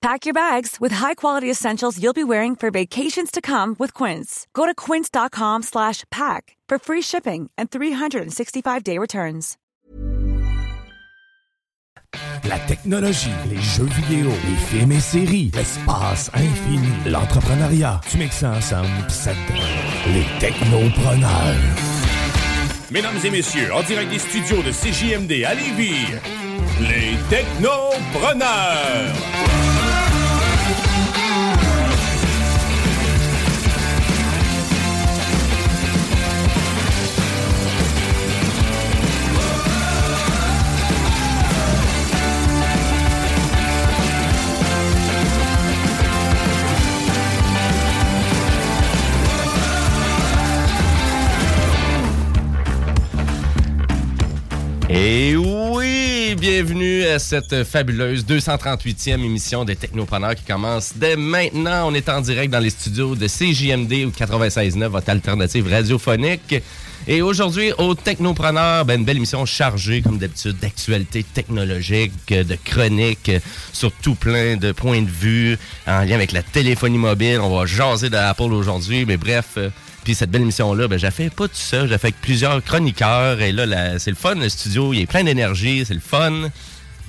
Pack your bags with high-quality essentials you'll be wearing for vacations to come with Quince. Go to quince.com slash pack for free shipping and 365-day returns. La technologie, les jeux vidéo, les films et séries, l'espace infini, l'entrepreneuriat. Tu mixes ça ensemble pis ça te donne les technopreneurs. Mesdames et messieurs, en direct des studios de CJMD à Lévis, les technopreneurs. Et oui, bienvenue à cette fabuleuse 238e émission des Technopreneurs qui commence dès maintenant. On est en direct dans les studios de CJMD ou 96.9, votre alternative radiophonique. Et aujourd'hui, au Technopreneur, ben, une belle émission chargée, comme d'habitude, d'actualités technologiques, de chroniques sur tout plein de points de vue en lien avec la téléphonie mobile. On va jaser d'Apple aujourd'hui, mais bref... puis cette belle émission-là, ben, j'ai fait pas tout seul, j'ai fait avec plusieurs chroniqueurs. Et là, la- c'est le fun, le studio, il est plein d'énergie, c'est le fun.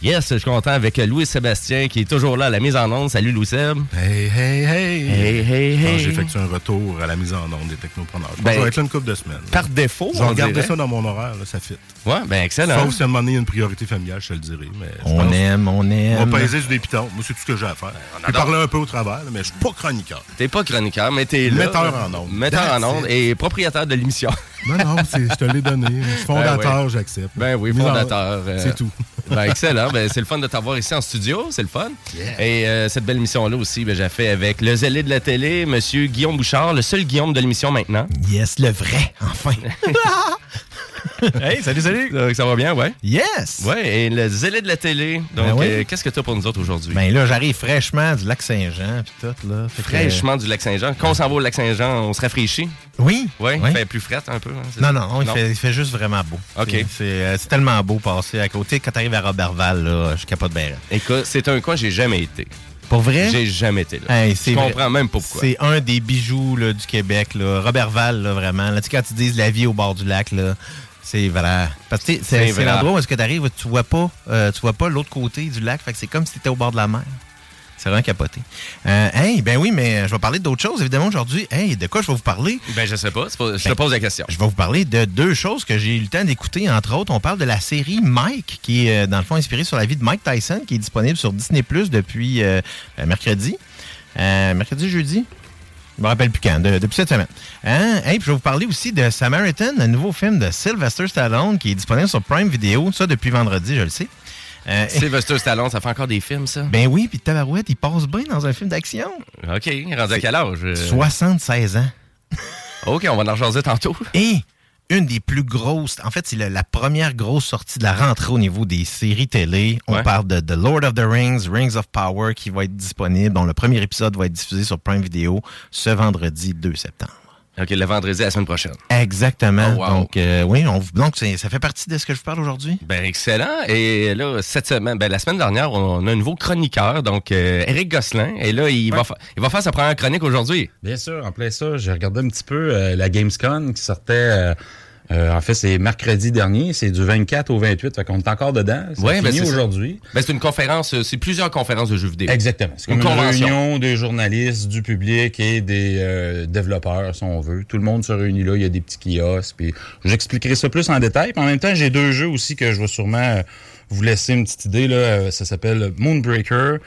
Yes, je suis content avec Louis-Sébastien qui est toujours là à la mise en onde. Salut Louis-Seb. Hey, hey, hey! Hey, hey, Ah, hey. J'ai effectué un retour à la mise en onde des technopreneurs. Je pense Ben, que ça va être là une couple de semaines. Par défaut, Je vais on regarder dirait. ça dans mon horaire, là, ça fit. Ouais, ben excellent. Sauf si à un moment donné, il y a une priorité familiale, je te le dirai. Mais je On aime, on On aime. va peser sur des pitons. Moi, c'est tout ce que j'ai à faire. Puis adore. parler un peu au travers, là, mais je suis pas chroniqueur. T'es pas chroniqueur, mais t'es là. Metteur en ondes. Metteur en it. et propriétaire de l'émission. Non, non, c'est- je te l'ai donné. Je suis fondateur, j'accepte. Ben oui, fondateur. euh, C'est tout. Ben, excellent. Ben, c'est le fun de t'avoir ici en studio. C'est le fun. Et euh, cette belle émission-là aussi, ben, j'ai fait avec le zélé de la télé, Monsieur Guillaume Bouchard, le seul Guillaume de l'émission maintenant. Yes, le vrai, enfin. hey, salut, salut. Ça va bien, ouais? Yes. Ouais, et le zélé de la télé. Donc, Ben oui. euh, qu'est-ce que tu as pour nous autres aujourd'hui? Ben là, j'arrive fraîchement du lac Saint-Jean, puis tout, là. Fait que- Fraîchement du lac Saint-Jean. Quand on s'en va au lac Saint-Jean, on se rafraîchit? Oui. Ouais, Oui. il fait plus frais un peu. hein, Non, non, non, il, Fait, il fait juste vraiment beau. OK. C'est- euh, tellement beau passer à côté. Quand t'arrives à Robertval, là, je capote bien. Écoute, c'est un coin que j'ai jamais été. Pour vrai? J'ai jamais été là. Hey, Je vrai. comprends même pas pourquoi. C'est un des bijoux là, du Québec, là. Robertval, là, vraiment. Là, tu sais, quand ils disent la vie au bord du lac, là, c'est vrai. Parce que C'est l'endroit où est-ce que tu arrives, tu vois pas, euh, tu vois pas l'autre côté du lac. Fait que c'est comme si tu étais au bord de la mer. C'est vraiment capoté. Euh, hey, ben oui, mais je vais parler d'autres choses, évidemment, aujourd'hui. Hey, de quoi je vais vous parler? Ben, je sais pas. je te Ben, pose la question. Je vais vous parler de deux choses que j'ai eu le temps d'écouter. Entre autres, on parle de la série Mike, qui est, euh, dans le fond, inspirée sur la vie de Mike Tyson, qui est disponible sur Disney Plus depuis euh, euh, mercredi. Euh, mercredi, jeudi? Je me rappelle plus quand, de- depuis cette semaine. Hein? Hey, puis je vais vous parler aussi de Samaritan, un nouveau film de Sylvester Stallone qui est disponible sur Prime Video, ça depuis vendredi, je le sais. Euh, Sylvester Stallone, ça fait encore des films, ça? ben oui, puis Tabarouette, il passe bien dans un film d'action. OK, rendu à quel âge? Euh, 76 ans. OK, on va en rejaser tantôt. Et une des plus grosses, en fait, c'est la première grosse sortie de la rentrée au niveau des séries télé. On Ouais. parle de The Lord of the Rings, Rings of Power, qui va être disponible. dont le premier épisode va être diffusé sur Prime Video ce vendredi 2 septembre. OK, le vendredi, la semaine prochaine. Exactement. Oh, wow. Donc, euh, oui, on, donc ça fait partie de ce que je vous parle aujourd'hui? Ben, excellent. Et là, cette semaine, ben, la semaine dernière, on a un nouveau chroniqueur, donc euh, Eric Gosselin. Et là, il, va il va faire sa première chronique aujourd'hui. Bien sûr, en plein ça, j'ai regardé un petit peu euh, la Gamescom qui sortait euh, en fait, c'est mercredi dernier, c'est du 24 au 28, fait qu'on est encore dedans. C'est Ouais, ben, fini aujourd'hui. Ben, c'est une conférence, euh, c'est plusieurs conférences de jeux vidéo. Exactement. C'est comme Une une, réunion des journalistes, du public et des euh, développeurs, si on veut. Tout le monde se réunit là. Il y a des petits kiosques. Puis j'expliquerai ça plus en détail. Puis en même temps, j'ai deux jeux aussi que je vais sûrement vous laisser une petite idée. Là. Ça s'appelle Moonbreaker.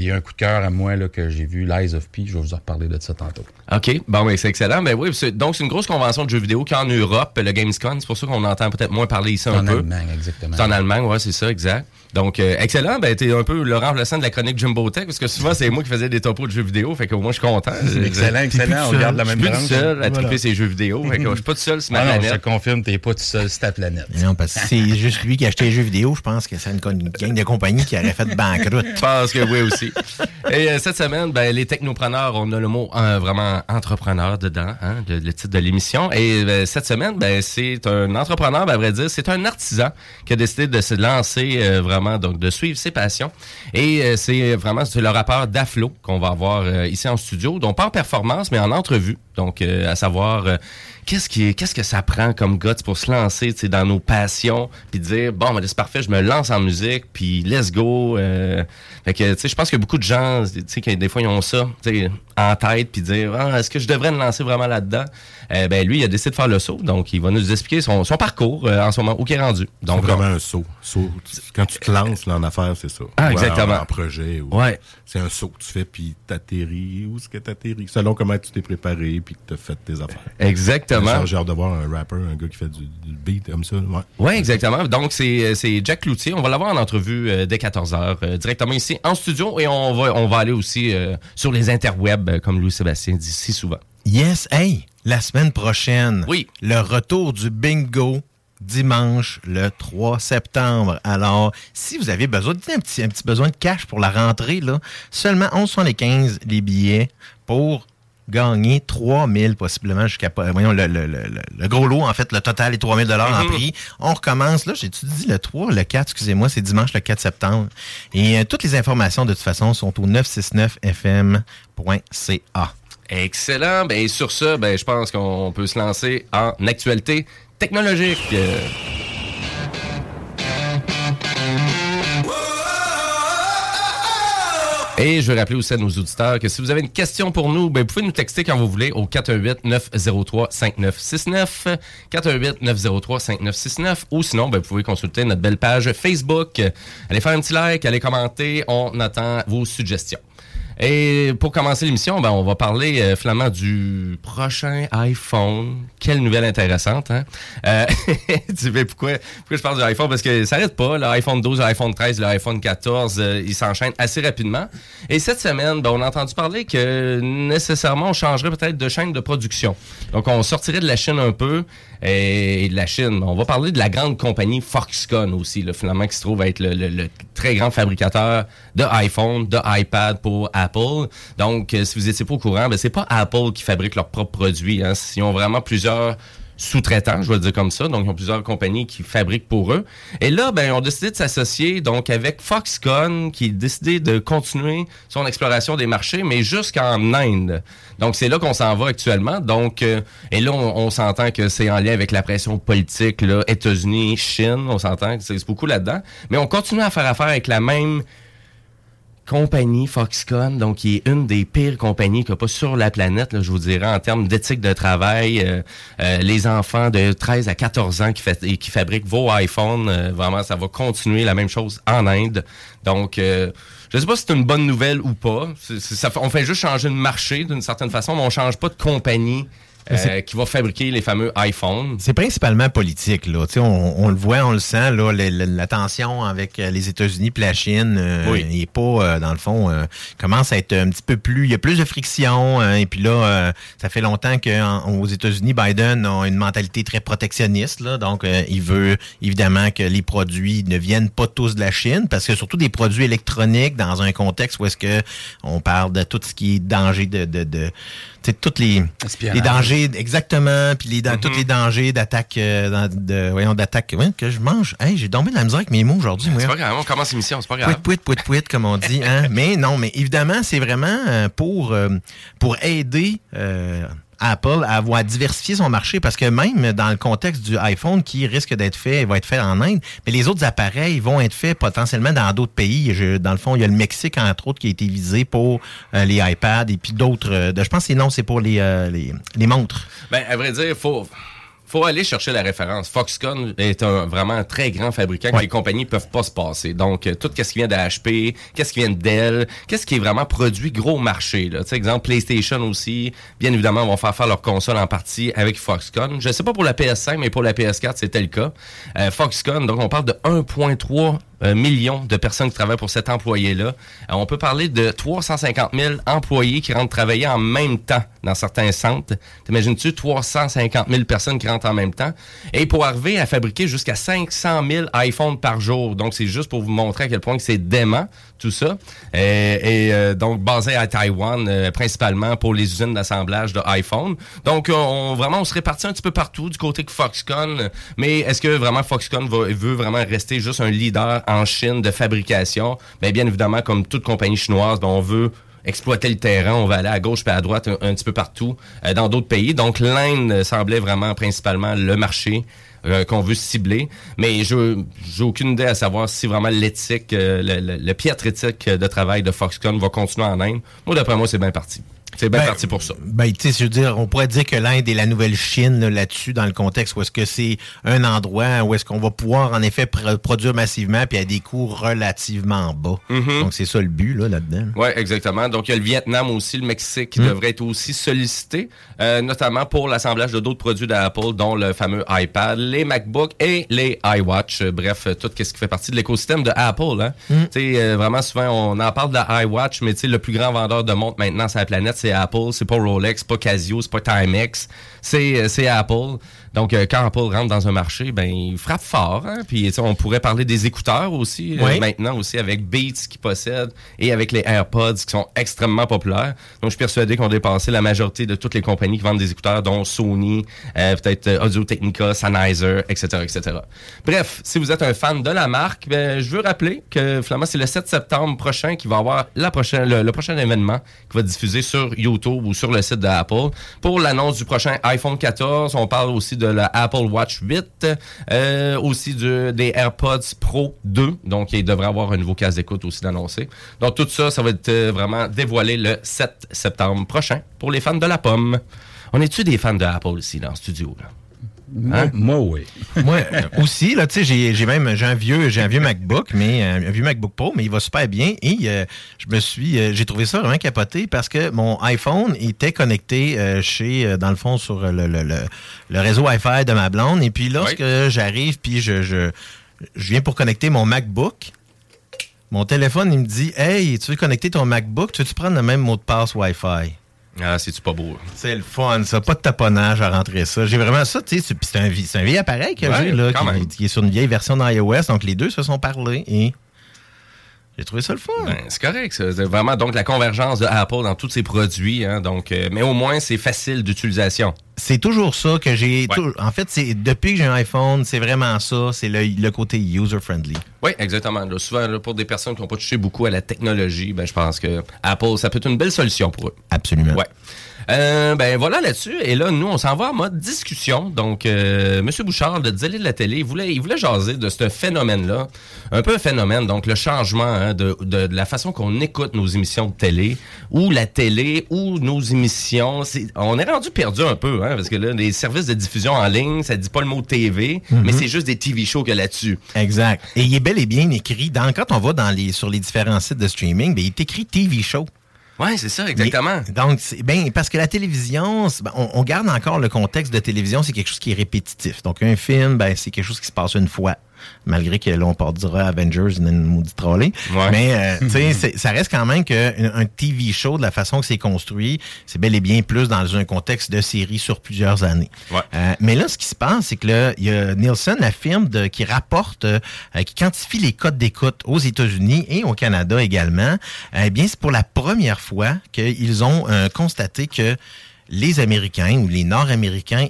Puis il y a un coup de cœur à moi là, que j'ai vu, Lies of P. Je vais vous en reparler de ça tantôt. OK. Bon, ben, c'est excellent. Ben oui, donc c'est une grosse convention de jeux vidéo qu'en Europe, le Gamescom, c'est pour ça qu'on entend peut-être moins parler ici un En peu. Allemagne, exactement. C'est en Allemagne, ouais, c'est ça, exact. Donc, euh, excellent. Ben, t'es un peu le remplaçant de la chronique Jumbo Tech, parce que souvent, c'est moi qui faisais des topos de jeux vidéo. Fait que moi, je suis content. Excellent, excellent. On garde la Je suis même plus tout branche. seul à Voilà. triper ces jeux vidéo. Fait que je suis pas tout seul sur ma Ah non, je te planète. confirme, t'es pas tout seul sur ta planète. Non, parce que c'est juste lui qui achetait les jeux vidéo. Je pense que c'est une, une gang de compagnies qui aurait fait banqueroute. Je pense que oui aussi. Et euh, cette semaine, ben, les technopreneurs, on a le mot euh, vraiment entrepreneur dedans, hein, le, le titre de l'émission. Et euh, cette semaine, ben, c'est un entrepreneur, ben, à vrai dire, c'est un artisan qui a décidé de se lancer euh, donc de suivre ses passions. Et euh, c'est vraiment c'est le rappeur Daflo qu'on va avoir euh, ici en studio, donc pas en performance, mais en entrevue. Donc, euh, à savoir, euh, qu'est-ce qui, qu'est-ce que ça prend comme guts pour se lancer, dans nos passions, puis dire bon, ben, c'est parfait, je me lance en musique, puis let's go. euh. fait que, tu sais, je pense que beaucoup de gens, tu sais, des fois ils ont ça, en tête, puis dire ah, est-ce que je devrais me lancer vraiment là-dedans? Euh, Ben lui, il a décidé de faire le saut, donc il va nous expliquer son, son parcours euh, en ce moment où il est rendu. C'est Donc, vraiment un saut. Saut. Quand tu te lances là, en affaires, c'est ça. Ah, exactement. En, en projet. ou- Ouais. C'est un saut que tu fais, puis t'atterris. Où est-ce que t'atterris? Selon comment tu t'es préparé, puis que t'as fait tes affaires. exactement. J'ai hâte de voir un rapper, un gars qui fait du, du beat comme ça. Ouais. Oui, exactement. Donc, c'est c'est Jack Cloutier. On va l'avoir en entrevue euh, dès 14h, directement ici en studio. Et on va, on va aller aussi euh, sur les interwebs, euh, comme Louis-Sébastien dit si souvent. Yes, hey, la semaine prochaine. Oui. Le retour du bingo dimanche le 3 septembre. Alors, si vous avez besoin, un petit, un petit besoin de cash pour la rentrée, là, seulement 11,75 les billets pour gagner 3000 possiblement jusqu'à pas- voyons le, le, le, le- le gros lot en fait le total est 3000 dollars en prix on recommence là j'ai dit le 3 le 4 excusez-moi c'est dimanche le 4 septembre et euh, toutes les informations de toute façon sont au 969fm.ca Excellent. Ben, sur ce, ben, je pense qu'on peut se lancer en actualité technologique. Et je veux rappeler aussi à nos auditeurs que si vous avez une question pour nous, ben, vous pouvez nous texter quand vous voulez au 418-903-5969, 418-903-5969, ou sinon, ben, vous pouvez consulter notre belle page Facebook. Allez faire un petit like, allez commenter, on attend vos suggestions. Et pour commencer l'émission, ben, on va parler euh, finalement du prochain iPhone. Quelle nouvelle intéressante, hein? Euh, tu sais pourquoi, pourquoi je parle du iPhone? Parce que ça n'arrête pas. L'iPhone 12, l'iPhone 13, l'iPhone 14, euh, ils s'enchaînent assez rapidement. Et cette semaine, ben, on a entendu parler que nécessairement, on changerait peut-être de chaîne de production. Donc, on sortirait de la Chine un peu. Et de la Chine, on va parler de la grande compagnie Foxconn aussi, là, finalement, qui se trouve être le, le- le très grand fabricateur de iPhone, de iPad pour Apple. Donc, euh, si vous n'étiez pas au courant, ben, c'est pas Apple qui fabrique leurs propres produits. Hein. Ils ont vraiment plusieurs sous-traitants, je vais dire comme ça. Donc, ils ont plusieurs compagnies qui fabriquent pour eux. Et là, ben, ils ont décidé de s'associer donc avec Foxconn, qui a décidé de continuer son exploration des marchés, mais jusqu'en Inde. Donc, c'est là qu'on s'en va actuellement. Donc, euh, et là, on, s'entend que c'est en lien avec la pression politique, là, États-Unis, Chine. On s'entend que c'est beaucoup là-dedans. Mais on continue à faire affaire avec la même compagnie Foxconn, donc qui est une des pires compagnies qu'il n'y a pas sur la planète, là, je vous dirais, en termes d'éthique de travail. euh, euh, les enfants de 13 à 14 ans qui, fait, qui fabriquent vos iPhones, euh, vraiment, ça va continuer la même chose en Inde. Donc, euh, je ne sais pas si c'est une bonne nouvelle ou pas. On fait juste changer de marché d'une certaine façon, mais on change pas de compagnie euh, qui va fabriquer les fameux iPhones. C'est principalement politique, là. Tu sais, on, on le voit, on le sent, là, la tension avec euh, les États-Unis et la Chine, euh, Oui. il est pas, euh, dans le fond, euh, commence à être un petit peu plus, il y a plus de friction, hein, et puis là, euh, ça fait longtemps qu'aux États-Unis, Biden a une mentalité très protectionniste, là, donc euh, il veut évidemment que les produits ne viennent pas tous de la Chine, parce que surtout des produits électroniques dans un contexte où est-ce que on parle de tout ce qui est danger de, de, de toutes les, les dangers, exactement, puis les, dans, tous les dangers d'attaque, euh, de, voyons, d'attaque, ouais, que je mange. Hey, j'ai dormi de la misère avec mes mots aujourd'hui. C'est pas grave, on commence l'émission, c'est pas Pouit, grave. pouit, pouit, pouit, comme on dit. Hein? mais non, mais évidemment, c'est vraiment euh, pour, euh, pour aider euh, Apple à avoir diversifié son marché parce que même dans le contexte du iPhone qui risque d'être fait, va être fait en Inde, mais les autres appareils vont être faits potentiellement dans d'autres pays. Dans le fond, il y a le Mexique entre autres qui a été visé pour euh, les iPads et puis d'autres. euh, je pense que non, c'est pour les, euh, les les montres. Ben, à vrai dire, faut faut aller chercher la référence. Foxconn est un vraiment un très grand fabricant que les compagnies peuvent pas se passer. Donc euh, tout ce qui vient de HP, qu'est-ce qui vient de Dell, qu'est-ce qui est vraiment produit gros marché là. Tu sais exemple PlayStation aussi, bien évidemment vont faire faire leur console en partie avec Foxconn. Je sais pas pour la PS5 mais pour la PS4 c'était le cas. Euh, Foxconn donc on parle de 1.3 euh, millions de personnes qui travaillent pour cet employé-là. Euh, on peut parler de 350 000 employés qui rentrent travailler en même temps dans certains centres. T'imagines-tu 350 000 personnes qui rentrent en même temps? Et pour arriver à fabriquer jusqu'à 500 000 iPhones par jour. Donc, c'est juste pour vous montrer à quel point c'est dément, tout ça. Euh, et euh, donc, basé à Taïwan, euh, principalement pour les usines d'assemblage de iPhone. Donc, on, vraiment, on se répartit un petit peu partout du côté que Foxconn. Mais est-ce que vraiment Foxconn veut vraiment rester juste un leader en Chine de fabrication? Bien, bien évidemment, comme toute compagnie chinoise, ben, on veut exploiter le terrain, on va aller à gauche puis à droite un, un petit peu partout euh, dans d'autres pays. Donc l'Inde semblait vraiment principalement le marché euh, qu'on veut cibler, mais je j'ai aucune idée à savoir si vraiment l'éthique, euh, le, le, piètre éthique de travail de Foxconn va continuer en Inde. Moi d'après moi c'est bien parti. C'est bien Ben, parti pour ça. Ben, tu sais, je veux dire, on pourrait dire que l'Inde est la nouvelle Chine là, là-dessus, dans le contexte où est-ce que c'est un endroit où est-ce qu'on va pouvoir, en effet, pr- produire massivement puis à des coûts relativement bas. Mhm. Donc, c'est ça le but, là, là-dedans. Oui, exactement. Donc, il y a le Vietnam aussi, le Mexique, qui Mm. devrait être aussi sollicité, euh, notamment pour l'assemblage de d'autres produits d'Apple, dont le fameux iPad, les MacBooks et les iWatch. Euh, Bref, euh, tout ce qui fait partie de l'écosystème de Apple. Hein. Mm. Tu sais, euh, vraiment, souvent, on en parle de la iWatch, mais tu sais, le plus grand vendeur de montres maintenant sur la planète, c'est Apple. C'est pas Rolex, c'est pas Casio, c'est pas Timex. C'est euh, c'est Apple. Donc, euh, quand Apple rentre dans un marché, ben, il frappe fort. Hein? Puis, on pourrait parler des écouteurs aussi, euh, Oui. maintenant aussi, avec Beats qui possède et avec les AirPods qui sont extrêmement populaires. Donc, je suis persuadé qu'on dépassé la majorité de toutes les compagnies qui vendent des écouteurs, dont Sony, euh, peut-être euh, Audio-Technica, Sennheiser, etc., etc. Bref, si vous êtes un fan de la marque, ben, je veux rappeler que finalement, c'est le 7 septembre prochain qui va avoir la prochaine, le, le prochain événement qui va diffuser sur YouTube ou sur le site d'Apple. Pour l'annonce du prochain iPhone 14, on parle aussi de la Apple Watch 8, euh, aussi des AirPods Pro 2. Donc, il devrait avoir un nouveau casque d'écoute aussi d'annoncer. Donc, tout ça, ça va être euh, vraiment dévoilé le 7 septembre prochain pour les fans de la pomme. On est-tu des fans de Apple ici, dans le studio? Hein? Moi, oui. Moi euh, aussi, là, tu sais, j'ai j'ai même j'ai un vieux, j'ai un vieux MacBook, mais euh, un vieux MacBook Pro, mais il va super bien. Et euh, je me suis, euh, j'ai trouvé ça vraiment capoté parce que mon iPhone était connecté euh, chez, euh, dans le fond, sur le, le, le, le réseau Wi-Fi de ma blonde. Et puis lorsque j'arrive, puis je, je, je viens pour connecter mon MacBook. Mon téléphone, il me dit Hey, tu veux connecter ton MacBook, tu veux-tu prendre le même mot de passe Wi-Fi? Ah, c'est-tu pas beau? C'est le fun, ça. Pas de taponnage à rentrer ça. J'ai vraiment ça, tu sais. c'est- puis C'est un, vie- c'est un vieil appareil que Ouais, j'ai, là, qui, qui est sur une vieille version d'iOS. Donc, les deux se sont parlé et j'ai trouvé ça le fun. Ben, c'est correct. C'est vraiment donc la convergence de Apple dans tous ses produits. Hein, donc, euh, mais au moins, c'est facile d'utilisation. C'est toujours ça que j'ai. Ouais. En fait, c'est depuis que j'ai un iPhone, c'est vraiment ça. C'est le, le côté user-friendly. Oui, exactement. Là, souvent, là, pour des personnes qui n'ont pas touché beaucoup à la technologie, ben, je pense que Apple, ça peut être une belle solution pour eux. Absolument. Ouais. Euh, ben voilà là-dessus. Et là, nous, on s'en va en mode discussion. Donc, euh, M. Bouchard de Zélé de la télé, il voulait, il voulait jaser de ce phénomène-là. Un peu un phénomène, donc le changement hein, de, de, de la façon qu'on écoute nos émissions de télé, ou la télé, ou nos émissions. On est rendu perdu un peu, hein, parce que là, les services de diffusion en ligne, ça dit pas le mot TV, mais c'est juste des TV shows qu'il y a là-dessus. Exact. Et il est bel et bien écrit. Dans, quand on va dans les, sur les différents sites de streaming, ben, il est écrit TV Show. Ouais, c'est ça, exactement. Mais- donc, ben parce que la télévision, ben, on, on garde encore le contexte de télévision, c'est quelque chose qui est répétitif. Donc, un film, ben, c'est quelque chose qui se passe une fois. Malgré que là, on part dira Avengers, une maudite trolley. Ouais. Mais, euh, tu sais, ça reste quand même qu'un un TV show, de la façon que c'est construit, c'est bel et bien plus dans un contexte de série sur plusieurs années. Ouais. Euh, mais là, ce qui se passe, c'est que là, il y a Nielsen, la firme de, qui rapporte, euh, qui quantifie les codes d'écoute aux États-Unis et au Canada également. Eh bien, c'est pour la première fois qu'ils ont euh, constaté que les Américains ou les Nord-Américains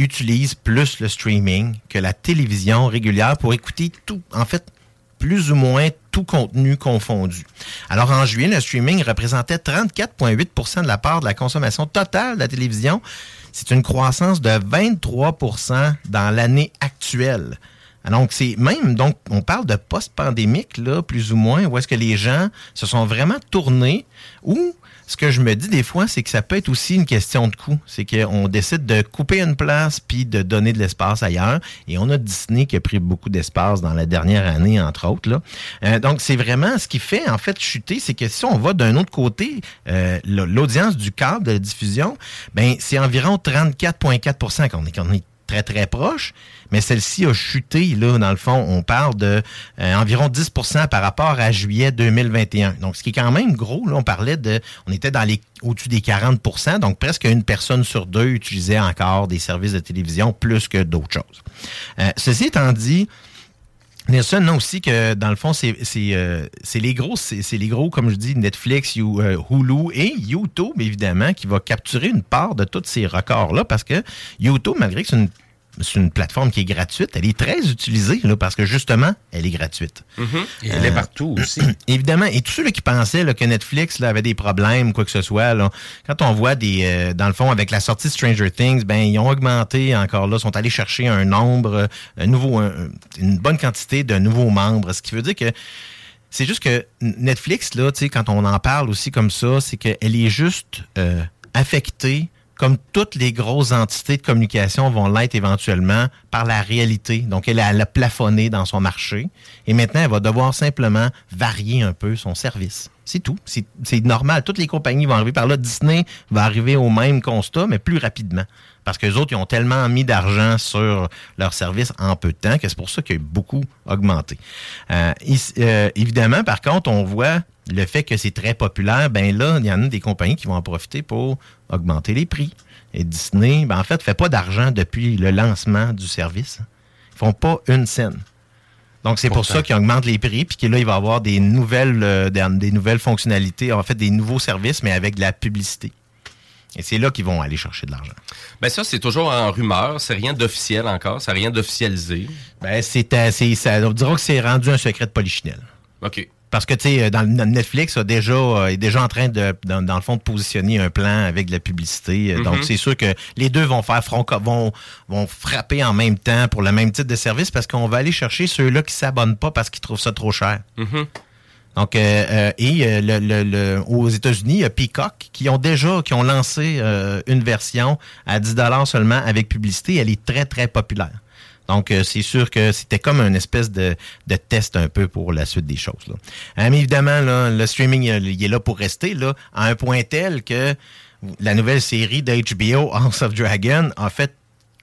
utilisent plus le streaming que la télévision régulière pour écouter tout, en fait, plus ou moins tout contenu confondu. Alors en juillet, le streaming représentait 34,8% de la part de la consommation totale de la télévision. C'est une croissance de 23% dans l'année actuelle. Ah, Donc, c'est même, donc, on parle de post-pandémique, là, plus ou moins, où est-ce que les gens se sont vraiment tournés, ou ce que je me dis des fois, c'est que ça peut être aussi une question de coût. C'est qu'on décide de couper une place puis de donner de l'espace ailleurs. Et on a Disney qui a pris beaucoup d'espace dans la dernière année, entre autres. Là. Euh, donc, c'est vraiment ce qui fait, en fait, chuter, c'est que si on va d'un autre côté, euh, l'audience du câble de la diffusion, ben c'est environ 34,4 qu'on est, qu'on est très, très proche, mais celle-ci a chuté, là, dans le fond, on parle de euh, environ 10% par rapport à juillet 2021. Donc, ce qui est quand même gros, là, on parlait de, on était dans les au-dessus des 40% donc presque une personne sur deux utilisait encore des services de télévision plus que d'autres choses. Euh, ceci étant dit, Nelson non aussi que dans le fond, c'est euh, les gros, c'est les gros, comme je dis, Netflix, euh, Hulu et YouTube, évidemment, qui va capturer une part de tous ces records-là parce que YouTube, malgré que c'est une c'est une plateforme qui est gratuite. Elle est très utilisée là, parce que justement, elle est gratuite. Mm-hmm. Et elle est partout aussi. Évidemment. Et tous ceux qui pensaient là, que Netflix là, avait des problèmes, quoi que ce soit, là, quand on voit des, euh, dans le fond, avec la sortie de Stranger Things, ben ils ont augmenté encore là, sont allés chercher un nombre, un nouveau, une bonne quantité de nouveaux membres, ce qui veut dire que c'est juste que Netflix là, quand on en parle aussi comme ça, c'est qu'elle est juste euh, affectée comme toutes les grosses entités de communication vont l'être éventuellement par la réalité. Donc, elle a, plafonné dans son marché et maintenant, elle va devoir simplement varier un peu son service. C'est tout. C'est normal. Toutes les compagnies vont arriver par là. Disney va arriver au même constat, mais plus rapidement. Parce que les autres, ils ont tellement mis d'argent sur leur service en peu de temps que c'est pour ça qu'il a beaucoup augmenté. Euh, euh, évidemment, par contre, on voit le fait que c'est très populaire, ben là, il y en a des compagnies qui vont en profiter pour augmenter les prix. Et Disney, ben en fait, ne fait pas d'argent depuis le lancement du service. Ils font pas une scène. Donc, c'est pour ça qu'ils augmentent les prix, puis que là, il va y avoir des nouvelles, euh, des, nouvelles fonctionnalités, en fait, des nouveaux services, mais avec de la publicité. Et c'est là qu'ils vont aller chercher de l'argent. Ben ça, c'est toujours en rumeur. C'est rien d'officiel encore. C'est rien d'officialisé. Ben, c'est, ça, on dira que c'est rendu un secret de polichinelle. OK. Parce que, tu sais, dans Netflix a déjà, euh, est déjà en train de, dans, le fond, de positionner un plan avec de la publicité. Euh, donc, mm-hmm. c'est sûr que les deux vont faire front, vont, vont frapper en même temps pour le même type de service parce qu'on va aller chercher ceux-là qui s'abonnent pas parce qu'ils trouvent ça trop cher. Mm-hmm. Donc, euh, et le, le, aux États-Unis, il y a Peacock qui ont déjà, qui ont lancé une version à 10 seulement avec publicité. Elle est très, très populaire. Donc, euh, c'est sûr que c'était comme une espèce de, test un peu pour la suite des choses. Là. Hein, mais évidemment, le streaming, il est là pour rester, là, à un point tel que la nouvelle série d'HBO, House of Dragon, a fait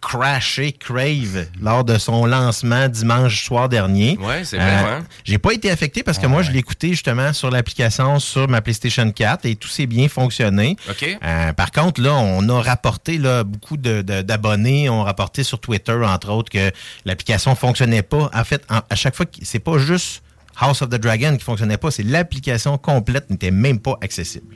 crashé Crave lors de son lancement dimanche soir dernier. Ouais, c'est vrai. Euh, j'ai pas été affecté parce que moi, je l'ai écouté justement sur l'application sur ma PlayStation 4 et tout s'est bien fonctionné. OK. Euh, par contre, là, on a rapporté là, beaucoup d'abonnés, de, ont rapporté sur Twitter, entre autres, que l'application fonctionnait pas. En fait, à chaque fois, c'est pas juste House of the Dragon qui fonctionnait pas, c'est l'application complète n'était même pas accessible.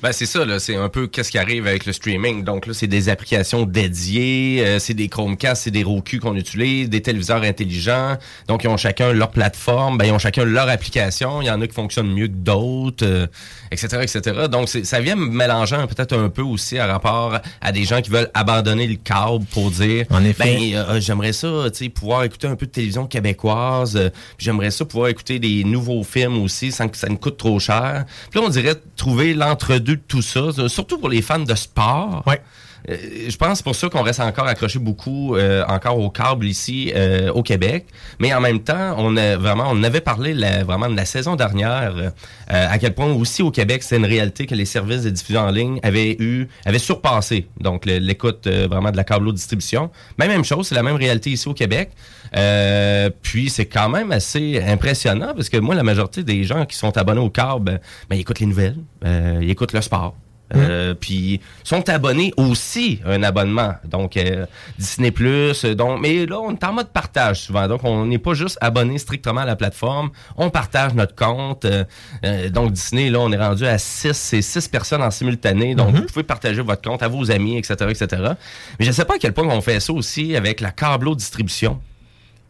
Ben c'est ça, là, c'est un peu qu'est-ce qui arrive avec le streaming. Donc là, c'est des applications dédiées, euh, c'est des Chromecast, c'est des Roku qu'on utilise, des téléviseurs intelligents. Donc ils ont chacun leur plateforme, ben ils ont chacun leur application. Il y en a qui fonctionnent mieux que d'autres, etc., euh, etc. Donc ça vient mélangeant peut-être un peu aussi à rapport à des gens qui veulent abandonner le câble pour dire, en effet. ben euh, j'aimerais ça, tu sais, pouvoir écouter un peu de télévision québécoise. j'aimerais ça pouvoir écouter des nouveaux films aussi sans que ça me coûte trop cher. Puis là, on dirait trouver l'entre-deux de tout ça, surtout pour les fans de sport. Ouais. Euh, je pense pour ça qu'on reste encore accroché beaucoup euh, encore au câble ici euh, au Québec, mais en même temps, on a vraiment on avait parlé vraiment de la saison dernière à quel point aussi au Québec c'est une réalité que les services de diffusion en ligne avaient eu avaient surpassé donc l'écoute vraiment de la câble distribution. Mais même chose, c'est la même réalité ici au Québec. Puis c'est quand même assez impressionnant parce que moi la majorité des gens qui sont abonnés au câble, ben, ils écoutent les nouvelles, ils écoutent le sport. Euh, puis sont abonnés aussi à un abonnement. Donc euh, Disney Plus. Donc, mais là, on est en mode partage souvent. Donc, on n'est pas juste abonné strictement à la plateforme. On partage notre compte. Euh, donc Disney, là, on est rendu à 6 c'est 6 personnes en simultané. Donc, mhm. vous pouvez partager votre compte à vos amis, etc., etc. Mais je ne sais pas à quel point on fait ça aussi avec la câbleau distribution.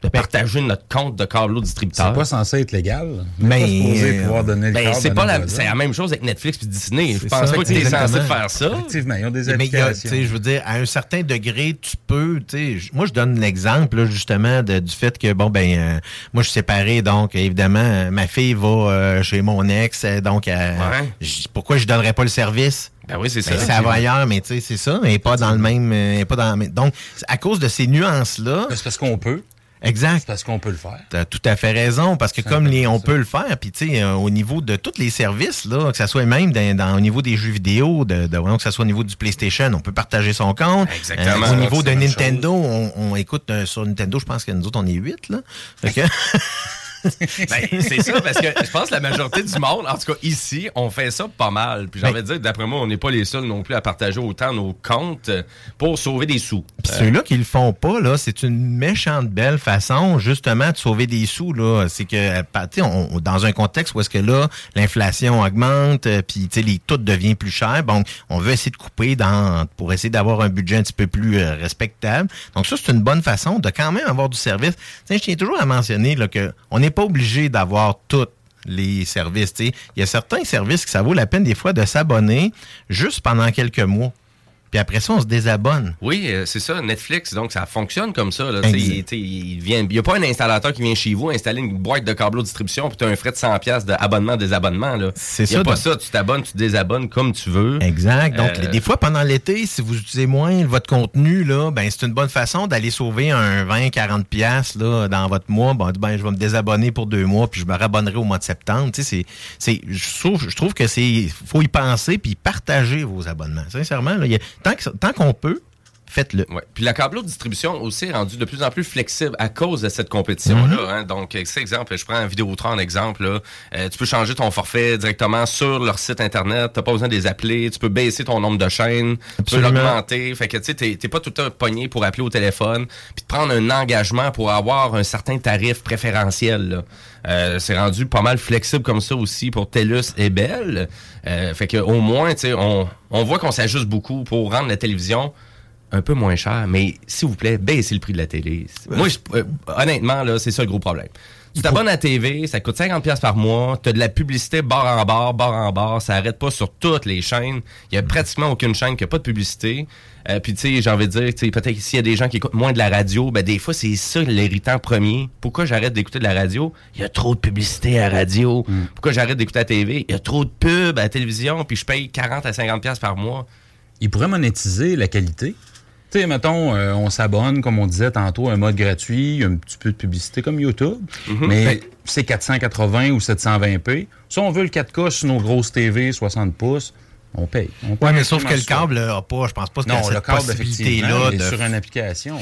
De partager notre compte de câbleau distributeur. C'est pas censé être légal. Mais, pas euh, pouvoir donner le Ben, câble c'est pas nos la, voisins. c'est la même chose avec Netflix puis Disney. Je pense ça, pas que t'es censé faire ça. Effectivement, ils ont des Mais applications. sais, je veux dire, à un certain degré, tu peux, tu sais, j- moi je donne l'exemple justement de- du fait que bon ben, euh, moi je suis séparé, donc évidemment euh, ma fille va euh, chez mon ex, euh, donc euh, Ouais. pourquoi je donnerais pas le service? Ben oui, c'est ça. Ben, ça va ailleurs, mais tu sais, c'est ça, mais pas dans le même, euh, pas dans, mais- donc à cause de ces nuances là, C'est parce qu'on peut. Exact. Parce qu'on peut le faire. T'as tout à fait raison, parce que comme les, on peut le faire, puis tu sais, euh, au niveau de tous les services, là, que ça soit même dans, dans- au niveau des jeux vidéo, de, que ça soit au niveau du PlayStation, on peut partager son compte. Exactement. Euh, au niveau de Nintendo, on, on écoute euh, sur Nintendo, je pense que nous autres, on est 8, là. Fait que- Ben, c'est ça, parce que je pense que la majorité du monde, en tout cas ici, on fait ça pas mal. Puis j'ai envie de dire, d'après moi, on n'est pas les seuls non plus à partager autant nos comptes euh, pour sauver des sous. Puis ceux-là qui le font pas, là, c'est une méchante belle façon, justement, de sauver des sous, là. C'est que, euh, pa- tu sais, on- dans un contexte où est-ce que là, l'inflation augmente, euh, puis, tu sais, les tout devient plus cher, bon, on veut essayer de couper dans, pour essayer d'avoir un budget un petit peu plus euh, respectable. Donc, ça, c'est une bonne façon de quand même avoir du service. Tu sais, je tiens toujours à mentionner, là, que on n'est obligé d'avoir tout les services. Il y a certains services que ça vaut la peine des fois de s'abonner juste pendant quelques mois. Puis après ça, on se désabonne. Oui, euh, c'est ça, Netflix, donc ça fonctionne comme ça. Là, il- il il n'y a pas un installateur qui vient chez vous installer une boîte de câbleau de distribution puis tu as un frais de 100$ piastres d'abonnement, désabonnement. là. C'est Il n'y a ça, pas donc- ça, tu t'abonnes, tu désabonnes comme tu veux. Exact. Donc, Euh, des fois, pendant l'été, si vous utilisez moins votre contenu, là, ben, c'est une bonne façon d'aller sauver un 20, 40 piastres, là, dans votre mois. Ben, je vais me désabonner pour deux mois, puis je me rabonnerai au mois de septembre. C'est, c'est, je trouve, je trouve que c'est, faut y penser, puis partager vos abonnements. Sincèrement, là, il y a- tant, que, tant qu'on peut, faites-le. Ouais. Puis la câbleau de distribution aussi est rendue de plus en plus flexible à cause de cette compétition-là. Mhm. hein. Donc, euh, c'est exemple, je prends Vidéotron en exemple. Là. Euh, tu peux changer ton forfait directement sur leur site Internet. Tu pas besoin de les appeler. Tu peux baisser ton nombre de chaînes. Tu peux l'augmenter. Fait que tu sais, t'es t'es pas tout le temps pogné pour appeler au téléphone puis de prendre un engagement pour avoir un certain tarif préférentiel. là. Euh, c'est rendu pas mal flexible comme ça aussi pour TELUS et Bell. Euh, fait que au moins, tu sais, on, on voit qu'on s'ajuste beaucoup pour rendre la télévision un peu moins cher, mais s'il vous plaît, baissez le prix de la télé. Moi, je- euh, honnêtement, là, c'est ça le gros problème. Tu t'abonnes à la TV, ça coûte 50$ piastres par mois, tu as de la publicité barre en barre, barre en barre, ça arrête pas sur toutes les chaînes. Il y a pratiquement aucune chaîne qui a pas de publicité. Euh, Puis, tu sais, j'ai envie de dire, peut-être s'il y a des gens qui écoutent moins de la radio, ben des fois, c'est ça l'héritant premier. Pourquoi j'arrête d'écouter de la radio? Il y a trop de publicité à la radio. Pourquoi j'arrête d'écouter la TV? Il y a trop de pubs à la télévision, puis je paye 40 à 50$ piastres par mois. Ils pourraient monétiser la qualité. Tu sais, mettons, euh, on s'abonne, comme on disait tantôt, un mode gratuit, un petit peu de publicité comme YouTube, mais c'est 480 ou 720p. Si on veut le 4K sur nos grosses TV 60 pouces, on paye. Ouais, mais sauf que le câble a pas, je pense pas que Non, cette le câble, effectivement, possibilité-là de sur une application.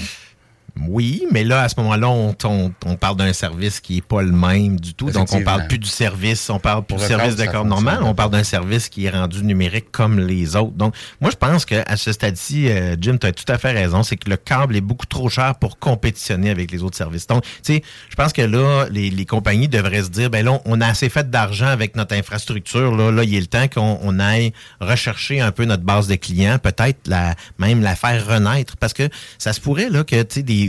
Oui, mais là, à ce moment-là, on, on- on parle d'un service qui est pas le même du tout. Donc, on parle plus du service, on parle plus Pour du service de câble normal, on parle d'un service qui est rendu numérique comme les autres. Donc, moi, je pense qu'à ce stade-ci, euh, Jim, tu as tout à fait raison, c'est que le câble est beaucoup trop cher pour compétitionner avec les autres services. Donc, tu sais, je pense que là, les, les compagnies devraient se dire, ben là, on a assez fait d'argent avec notre infrastructure. Là, là, il est le temps qu'on on aille rechercher un peu notre base de clients, peut-être la, même la faire renaître, parce que ça se pourrait là que tu sais des,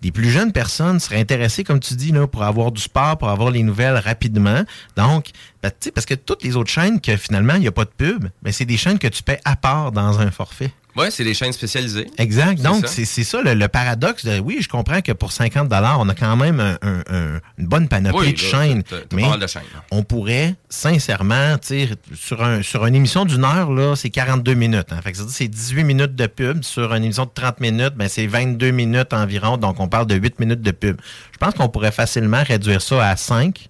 des plus jeunes personnes seraient intéressées, comme tu dis là, pour avoir du sport, pour avoir les nouvelles rapidement. Donc, ben, parce que toutes les autres chaînes que finalement il n'y a pas de pub, ben c'est des chaînes que tu paies à part dans un forfait. Ouais, c'est des chaînes spécialisées. Exact. Donc, c'est c'est ça le, le paradoxe. De, oui, je comprends que pour 50 on a quand même un- un- un- une bonne panoplie Oui, de chaînes. mais pas mal de chaînes, là. on pourrait, sincèrement, sur, un, sur une émission d'une heure, là, c'est 42 minutes. Hein. Fait que ça veut dire c'est 18 minutes de pub. Sur une émission de 30 minutes, ben, c'est 22 minutes environ. Donc, on parle de 8 minutes de pub. Je pense qu'on pourrait facilement réduire ça à 5.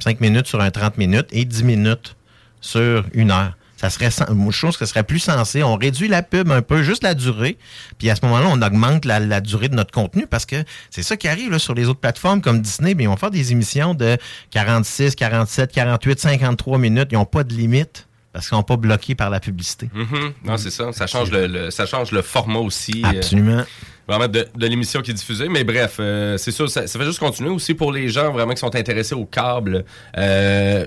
5 minutes sur un 30 minutes et 10 minutes sur une heure. Ça serait, je trouve que ce serait plus sensé. On réduit la pub un peu, juste la durée. Puis à ce moment-là, on augmente la, la durée de notre contenu parce que c'est ça qui arrive là, sur les autres plateformes comme Disney. Bien, ils vont faire des émissions de 46, 47, 48, 53 minutes. Ils n'ont pas de limite parce qu'ils n'ont pas bloqué par la publicité. Mhm. Non, c'est ça. Ça change le, le- ça change le format aussi. euh, Absolument. vraiment de, de l'émission qui est diffusée. Mais bref, euh, c'est sûr, ça, ça fait juste continuer aussi pour les gens vraiment qui sont intéressés au câble. Euh,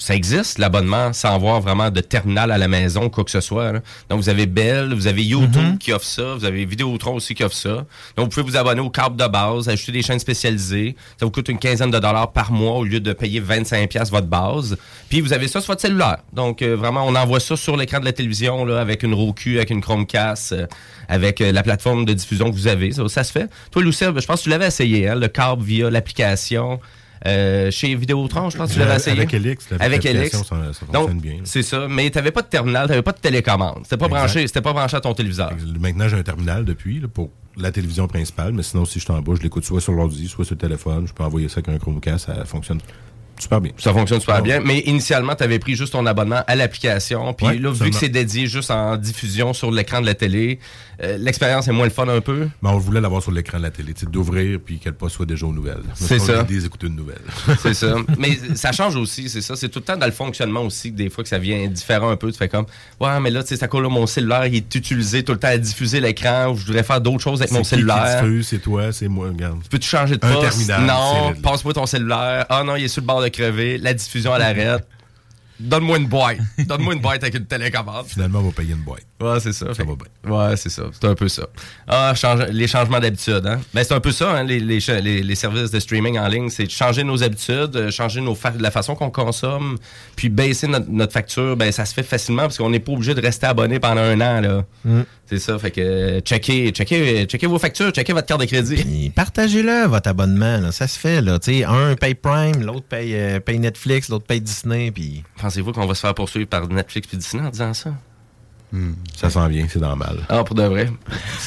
ça existe, l'abonnement, sans avoir vraiment de terminal à la maison, quoi que ce soit. là. Donc, vous avez Bell, vous avez YouTube qui offre ça, vous avez Vidéotron aussi qui offre ça. Donc, vous pouvez vous abonner au câble de base, ajouter des chaînes spécialisées. Ça vous coûte une quinzaine de dollars par mois au lieu de payer 25$ piastres votre base. Puis, vous avez ça sur votre cellulaire. Donc, euh, vraiment, on envoie ça sur l'écran de la télévision là, avec une Roku, avec une Chromecast, euh, avec euh, la plateforme de diffusion que vous avez. Ça, ça se fait. Toi, Lucille, je pense que tu l'avais essayé, hein, le câble via l'application. Euh, chez Vidéotron, je pense que tu l'avais essayé. Avec Elix, la- Avec Elix. ça- ça Donc, fonctionne bien. c'est ça. Mais tu n'avais pas de terminal, tu n'avais pas de télécommande. C'était pas Exact. branché, c'était pas branché à ton téléviseur. Maintenant, j'ai un terminal depuis là, pour la télévision principale, mais sinon, si je suis en bas, je l'écoute soit sur l'ordi, soit sur le téléphone. Je peux envoyer ça avec un Chromecast, ça fonctionne super bien. Ça fonctionne super Ah, bien. Mais initialement, tu avais pris juste ton abonnement à l'application. Puis Ouais, là, vu que c'est dédié juste en diffusion sur l'écran de la télé, euh, l'expérience est moins le fun un peu? Mais on voulait l'avoir sur l'écran de la télé, d'ouvrir puis qu'elle pas soit déjà aux nouvelles. C'est ça. des écouter une nouvelle. C'est ça. Mais ça change aussi, c'est ça. C'est tout le temps dans le fonctionnement aussi, que des fois que ça vient différent un peu. Tu fais comme, ouais, mais là, tu sais, ça colle là, mon cellulaire, il est utilisé tout le temps à diffuser l'écran, ou je voudrais faire d'autres choses avec mon qui cellulaire. c'est toi, c'est moi, regarde. Peux-tu changer de Un poste? terminal, non, passe-moi ton cellulaire. Ah non, il est sur le bord de crever. La diffusion à l'arrêt. Donne-moi une boîte. Donne-moi une boîte avec une télécommande. Finalement, on va payer une boîte. Ouais, c'est ça. Ça va bien. Ouais, c'est ça. C'est un peu ça. Ah, change- les changements d'habitude, hein. Ben, c'est un peu ça, hein, les, les, les- services de streaming en ligne. C'est changer nos habitudes, euh, changer nos fa- la façon qu'on consomme, puis baisser notre, notre facture. Ben, ça se fait facilement parce qu'on n'est pas obligé de rester abonné pendant un an, là. C'est ça. Fait que, euh, checkez, checkez, checkez vos factures, checkez votre carte de crédit. Partagez-le, votre abonnement. là. Ça se fait. Là. Un paye Prime, l'autre paye, euh, paye Netflix, l'autre paye Disney. Puis Pensez-vous qu'on va se faire poursuivre par Netflix puis Disney en disant ça? Ça s'en vient, c'est normal. Ah, pour de vrai.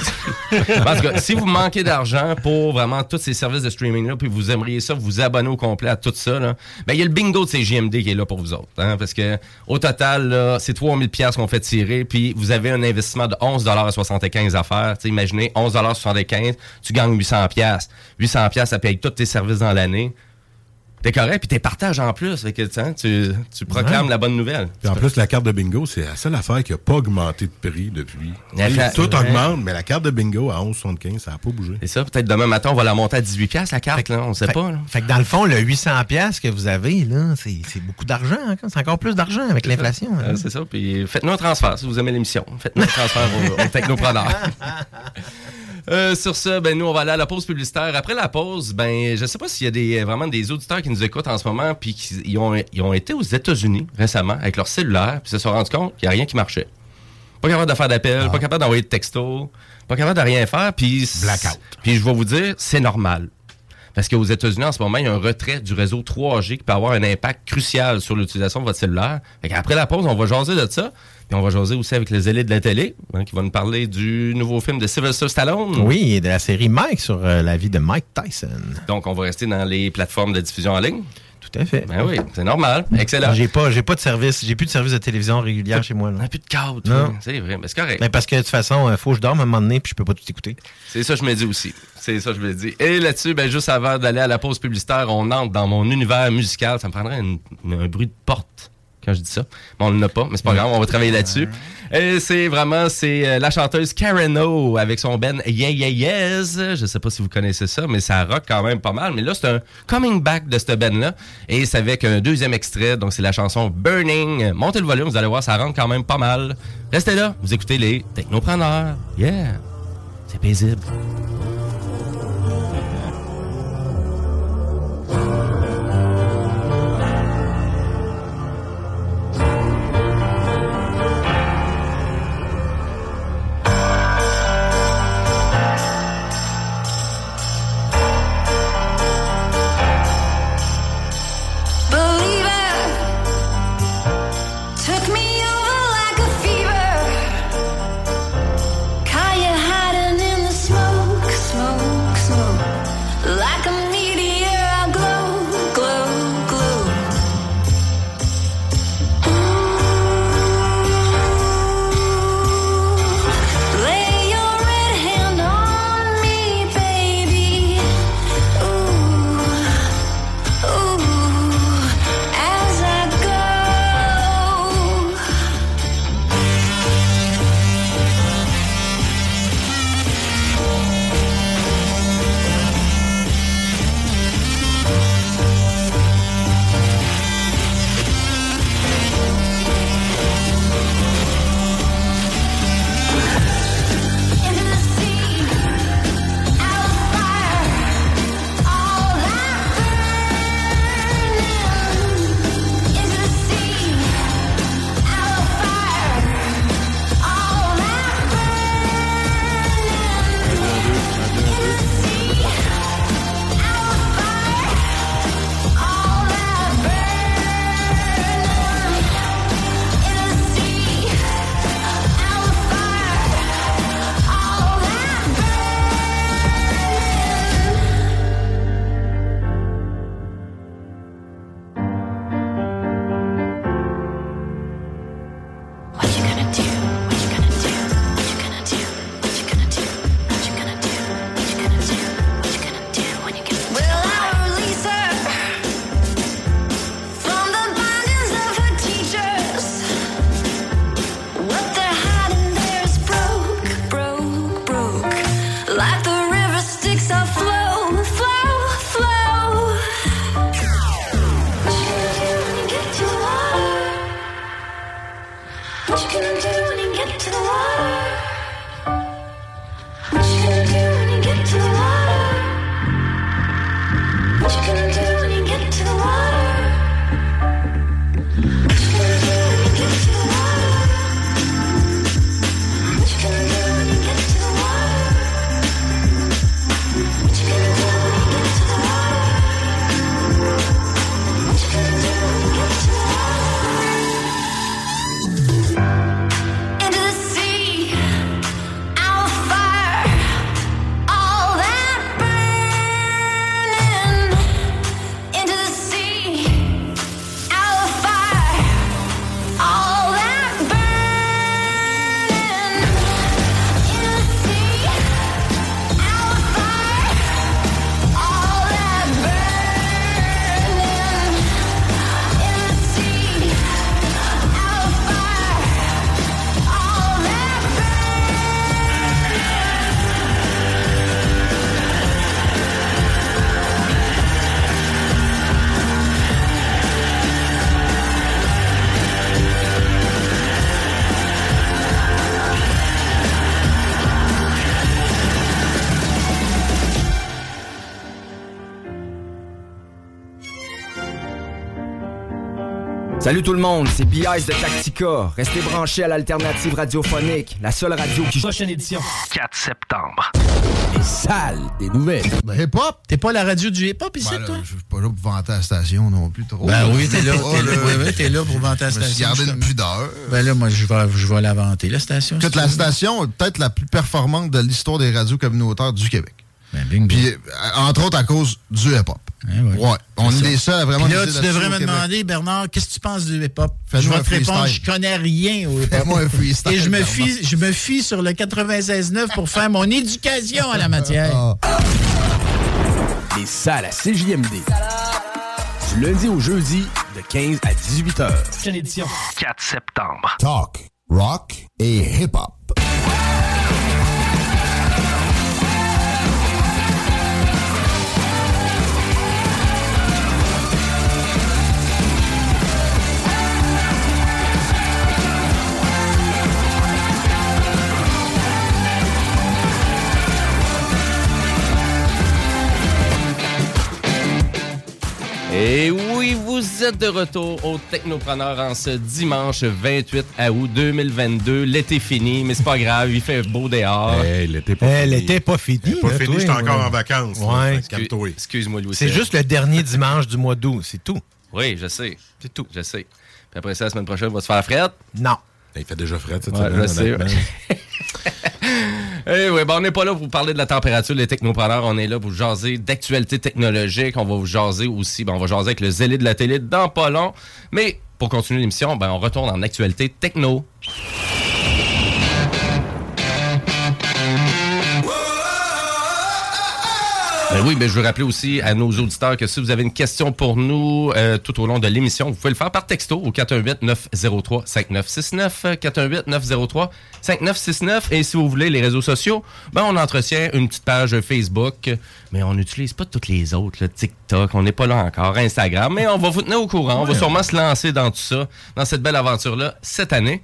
tout cas, si vous manquez d'argent pour vraiment tous ces services de streaming-là, puis vous aimeriez ça, vous abonner au complet à tout ça, là, ben, il y a le bingo de CGMD qui est là pour vous autres. hein, parce que au total, c'est 3000 pièces qu'on fait tirer, puis vous avez un investissement de 11,75 à faire. Imaginez, 11,75 tu gagnes 800 pièces 800 pièces ça paye tous tes services dans l'année. T'es correct, puis t'es partage en plus. Fait que, tu tu, tu proclames Ouais. la bonne nouvelle. Puis en plus, la carte de bingo, c'est la seule affaire qui n'a pas augmenté de prix depuis. Fait- Tout Ouais. augmente, mais la carte de bingo à 11,75, ça n'a pas bougé. Et ça, peut-être demain matin, on va la monter à 18 pièces la carte, là, on sait fait, pas. Là. fait que dans le fond, le 800$ piastres que vous avez, là, c'est c'est beaucoup d'argent. hein. C'est encore plus d'argent avec l'inflation. hein. C'est ça. Puis faites-nous un transfert si vous aimez l'émission. Faites-nous un transfert au, au technopreneur. Euh, sur ça, ben nous on va aller à la pause publicitaire. Après la pause, ben je sais pas s'il y a des vraiment des auditeurs qui nous écoutent en ce moment puis qui ils ont, ils ont été aux États-Unis récemment avec leur cellulaire puis se sont rendus compte qu'il n'y a rien qui marchait. Pas capable de faire d'appel, pas capable d'envoyer de texto, pas capable de rien faire puis Blackout. Puis je vais vous dire, c'est normal. Parce qu'aux États-Unis, en ce moment, il y a un retrait du réseau 3G qui peut avoir un impact crucial sur l'utilisation de votre cellulaire. Après la pause, on va jaser de ça. Puis on va jaser aussi avec les élites de la télé, hein, qui vont nous parler du nouveau film de Sylvester Stallone. Oui, et de la série Mike sur euh, la vie de Mike Tyson. Donc, on va rester dans les plateformes de diffusion en ligne. Tout à fait. Ben oui, c'est normal. Excellent. J'ai pas, j'ai pas de service, j'ai plus de service de télévision régulière chez moi. On Là. n'a plus de câble, Non. C'est vrai, mais c'est correct. Mais parce que de toute façon, il faut que je dorme à un moment donné puis je peux pas tout écouter. C'est ça que je me dis aussi. C'est ça que je me dis. Et là-dessus, ben, juste avant d'aller à la pause publicitaire, on entre dans mon univers musical. Ça me prendrait une- un bruit de porte quand je dis ça. Mais on ne l'a pas, mais c'est pas grave, on va travailler là-dessus. Et c'est vraiment, c'est euh, la chanteuse Karen O avec son ben Yeah Yeah Yes. Je sais pas si vous connaissez ça, mais ça rock quand même pas mal. Mais là, c'est un coming back de cette ben-là. Et c'est avec un deuxième extrait. Donc, c'est la chanson Burning. Montez le volume, vous allez voir, ça rentre quand même pas mal. Restez là, vous écoutez les technopreneurs. Yeah! C'est paisible. Salut tout le monde, c'est B.I.S. de Tactica. Restez branchés à l'alternative radiophonique, la seule radio qui... Prochaine édition. 4 septembre. Les salles des nouvelles. Ben, hip-hop? T'es pas la radio du hip-hop ici, Ben, là, toi? Je suis pas là pour vanter la station non plus trop. Ben oui, t'es là, Oh, t'es là, oui, oui, t'es là pour vanter la Je me suis station, gardé une pudeur. Ben là, moi, je vais, je vais la vanter, la station. Écoute, la station est peut-être la plus performante de l'histoire des radios communautaires du Québec. Ben, Puis, euh, entre autres, à cause du hip-hop. Ouais. On est ça. les seuls à vraiment Puis là, tu devrais me Québec. demander, Bernard, qu'est-ce que tu penses du hip-hop? Je vais te répondre, je connais rien au hip-hop. Fais-moi un freestyle, Et je me, fie, je me fie sur le 96.9 pour faire mon éducation à la matière. Ah. Les salles à CJMD. Du lundi au jeudi, de 15 à 18 heures. Prochaine édition. 4 septembre. Talk, rock et hip-hop. Vous êtes de retour au Technopreneur en ce dimanche 28 août 2022. L'été fini, mais c'est pas grave, il fait beau dehors. Hey, l'été pas fini. était pas. Elle est pas là, fini, j'étais encore en vacances. Ouais. Excuse-moi, Louis. C'est juste le dernier dimanche du mois d'août, c'est tout. Oui, je sais. C'est tout. Je sais. Puis après ça, la semaine prochaine, on va se faire frette? Non. Il fait déjà frais cette Ouais, semaine, je sais. Eh oui, ben on n'est pas là pour vous parler de la température des technopreneurs. On est là pour vous jaser d'actualité technologique. On va vous jaser aussi. Ben, on va jaser avec le zélé de la télé dans pas long. Mais pour continuer l'émission, ben, on retourne en actualité techno. Ben oui, mais je veux rappeler aussi à nos auditeurs que si vous avez une question pour nous euh, tout au long de l'émission, vous pouvez le faire par texto au 418-903-5969. 418-903-5969. Et si vous voulez les réseaux sociaux, ben on entretient une petite page Facebook, mais on n'utilise pas toutes les autres, là, TikTok, on n'est pas là encore, Instagram, mais on va vous tenir au courant. On va sûrement se lancer dans tout ça, dans cette belle aventure-là, cette année.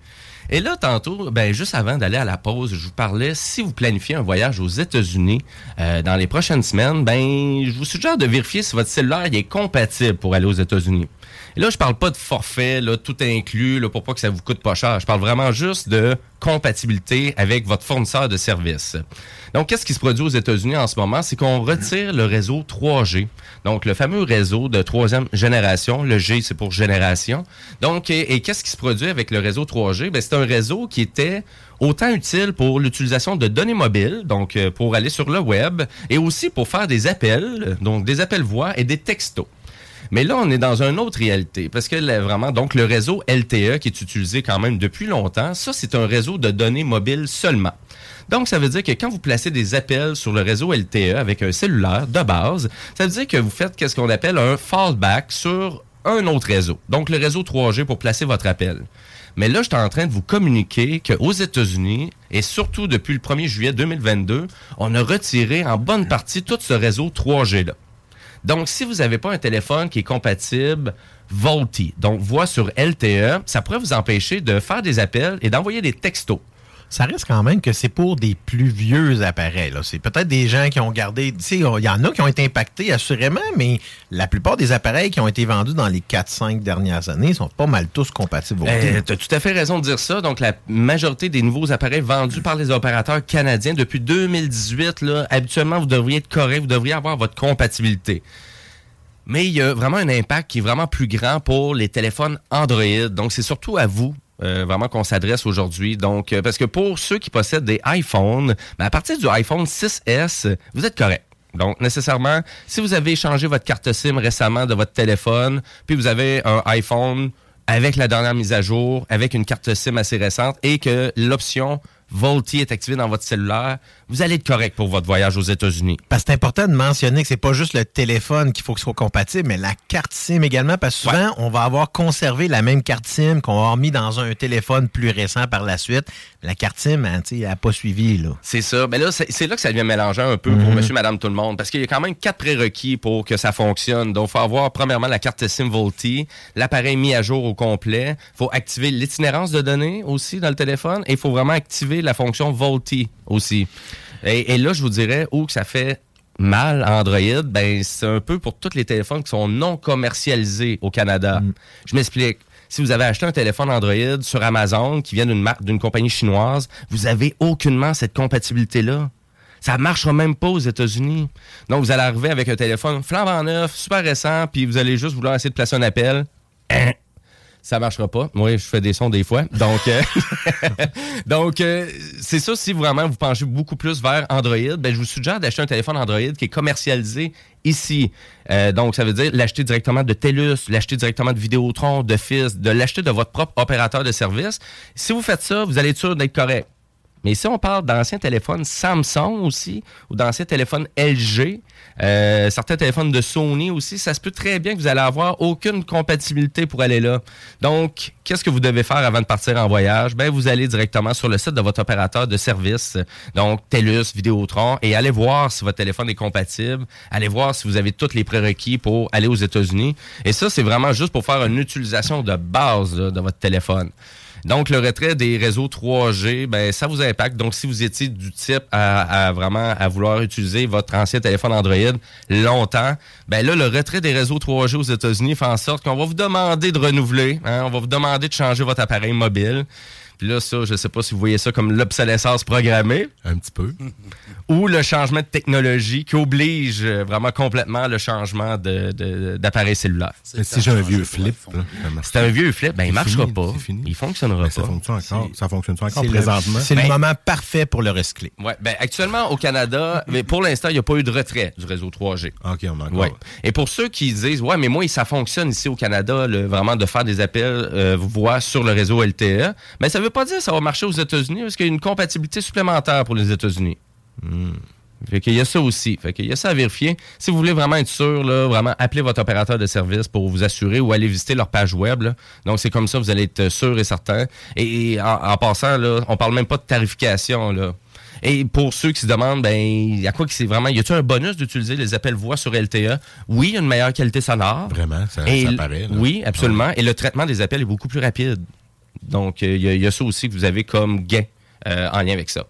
Et là, tantôt, ben, juste avant d'aller à la pause, je vous parlais, si vous planifiez un voyage aux États-Unis euh, dans les prochaines semaines, ben, je vous suggère de vérifier si votre cellulaire est compatible pour aller aux États-Unis. Et là, je parle pas de forfait, là, tout inclus, là, pour pas que ça vous coûte pas cher. Je parle vraiment juste de compatibilité avec votre fournisseur de services. Donc, qu'est-ce qui se produit aux États-Unis en ce moment? C'est qu'on retire le réseau 3G. Donc, le fameux réseau de troisième génération. Le G, c'est pour génération. Donc, et, qu'est-ce qui se produit avec le réseau 3G? Ben, c'est un réseau qui était autant utile pour l'utilisation de données mobiles, donc euh, pour aller sur le web, et aussi pour faire des appels, donc des appels voix et des textos. Mais là, on est dans une autre réalité, parce que vraiment, donc le réseau LTE qui est utilisé quand même depuis longtemps, ça, c'est un réseau de données mobiles seulement. Donc, ça veut dire que quand vous placez des appels sur le réseau LTE avec un cellulaire de base, ça veut dire que vous faites qu'est-ce qu'on appelle un fallback sur un autre réseau. Donc, le réseau 3G pour placer votre appel. Mais là, je suis en train de vous communiquer qu'aux États-Unis, et surtout depuis le 1er juillet 2022, on a retiré en bonne partie tout ce réseau 3G-là. Donc, si vous n'avez pas un téléphone qui est compatible VoLTE, donc voix sur LTE, ça pourrait vous empêcher de faire des appels et d'envoyer des textos. Ça reste quand même que c'est pour des plus vieux appareils. C'est peut-être des gens qui ont gardé. Tu sais, il y en a qui ont été impactés, assurément, mais la plupart des appareils qui ont été vendus dans les 4-5 dernières années sont pas mal tous compatibles. Euh, tu as tout à fait raison de dire ça. Donc, la majorité des nouveaux appareils vendus par les opérateurs canadiens depuis 2018, là, habituellement, vous devriez être correct, vous devriez avoir votre compatibilité. Mais il y a vraiment un impact qui est vraiment plus grand pour les téléphones Android. Donc, c'est surtout à vous. Euh, vraiment qu'on s'adresse aujourd'hui. Donc, euh, parce que pour ceux qui possèdent des iPhones, ben, à partir du iPhone 6S, vous êtes correct. Donc, nécessairement, si vous avez changé votre carte SIM récemment de votre téléphone, puis vous avez un iPhone avec la dernière mise à jour, avec une carte SIM assez récente, et que l'option Volti est activée dans votre cellulaire, vous allez être correct pour votre voyage aux États-Unis. Parce que c'est important de mentionner que c'est pas juste le téléphone qu'il faut qu'il soit compatible, mais la carte SIM également, parce que souvent, on va avoir conservé la même carte SIM qu'on va avoir mis dans un téléphone plus récent par la suite. La carte SIM, hein, tu sais, elle n'a pas suivi, là. C'est ça. Mais là, c'est là que ça devient mélangeant un peu pour monsieur, madame, tout le monde. Parce qu'il y a quand même quatre prérequis pour que ça fonctionne. Donc, il faut avoir, premièrement, la carte SIM Volti, l'appareil mis à jour au complet. Il faut activer l'itinérance de données aussi dans le téléphone. Et il faut vraiment activer la fonction Volti aussi. Et, et là, je vous dirais où que ça fait mal à Android, ben c'est un peu pour tous les téléphones qui sont non commercialisés au Canada. Je m'explique. Si vous avez acheté un téléphone Android sur Amazon qui vient d'une marque d'une compagnie chinoise, vous avez aucunement cette compatibilité-là. Ça marchera même pas aux États-Unis. Donc, vous allez arriver avec un téléphone flambant neuf, super récent, puis vous allez juste vouloir essayer de placer un appel. Hein? Ça marchera pas. Moi, je fais des sons des fois. Donc, euh, donc euh, c'est ça. Si vraiment vous penchez beaucoup plus vers Android, ben, je vous suggère d'acheter un téléphone Android qui est commercialisé ici. Euh, donc, ça veut dire l'acheter directement de TELUS, l'acheter directement de Vidéotron, de FIS, de l'acheter de votre propre opérateur de service. Si vous faites ça, vous allez être sûr d'être correct. Mais si on parle d'anciens téléphones Samsung aussi, ou d'anciens téléphones LG, euh, certains téléphones de Sony aussi, ça se peut très bien que vous allez avoir aucune compatibilité pour aller là. Donc, qu'est-ce que vous devez faire avant de partir en voyage? Ben, vous allez directement sur le site de votre opérateur de service, donc TELUS, Vidéotron, et allez voir si votre téléphone est compatible. Allez voir si vous avez tous les prérequis pour aller aux États-Unis. Et ça, c'est vraiment juste pour faire une utilisation de base de votre téléphone. Donc, le retrait des réseaux 3G, ben, ça vous impacte. Donc, si vous étiez du type à, à vraiment à vouloir utiliser votre ancien téléphone Android longtemps, ben là, le retrait des réseaux 3G aux États-Unis fait en sorte qu'on va vous demander de renouveler. hein, on va vous demander de changer votre appareil mobile. Puis là, ça, je sais pas si vous voyez ça comme l'obsolescence programmée. Un petit peu. Ou le changement de technologie qui oblige euh, vraiment complètement le changement de- de- d'appareil cellulaire. Si j'ai un vieux flip, C'est un vieux flip, ben il C'est marchera fini, pas. Il fonctionnera Ben, ça pas. fonctionne encore. Ça fonctionne encore C'est le, présentement. c'est le Ben- moment parfait pour le recycler. Ouais, ben actuellement au Canada, mais pour l'instant, il n'y a pas eu de retrait du réseau 3G. OK, on a encore. Ouais. Et pour ceux qui disent, ouais, mais moi, ça fonctionne ici au Canada, le- vraiment de faire des appels euh, voix sur le réseau LTE, mais ça veut pas dire que ça va marcher aux États-Unis parce qu'il y a une compatibilité supplémentaire pour les États-Unis. Hmm. Fait qu'il y a ça aussi. Fait qu'il y a ça à vérifier. Si vous voulez vraiment être sûr, là, vraiment, appelez votre opérateur de service pour vous assurer ou aller visiter leur page web. là. Donc, c'est comme ça, vous allez être sûr et certain. Et, en, en passant, là, on parle même pas de tarification, là. Et pour ceux qui se demandent, ben, il y a quoi qui c'est vraiment, y a-t-il un bonus d'utiliser les appels voix sur LTE? Oui, il y a une meilleure qualité sonore. Vraiment, ça, Et ça paraît. là. Oui, absolument. Et le traitement des appels est beaucoup plus rapide. Donc, euh, il y, a- il y a ça aussi que vous avez comme gain euh, en lien avec ça.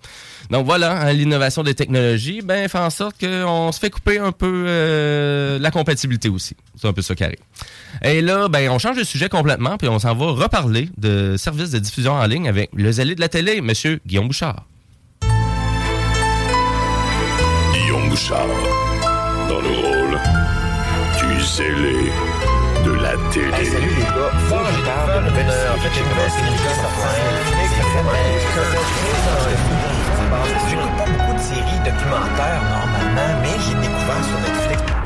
Donc voilà, hein, l'innovation des technologies, ben, fait en sorte qu'on se fait couper un peu euh, la compatibilité aussi. C'est un peu ça qui arrive. Et là, ben, on change de sujet complètement, puis on s'en va reparler de services de diffusion en ligne avec le zélé de la télé, Monsieur Guillaume Bouchard. Guillaume Bouchard, dans le rôle du zélé de la télé. salut les gars, faut que je parle de nouvelles séries. En fait, j'ai commencé J'écoute pas beaucoup de séries documentaires normalement, mais j'ai découvert sur Netflix.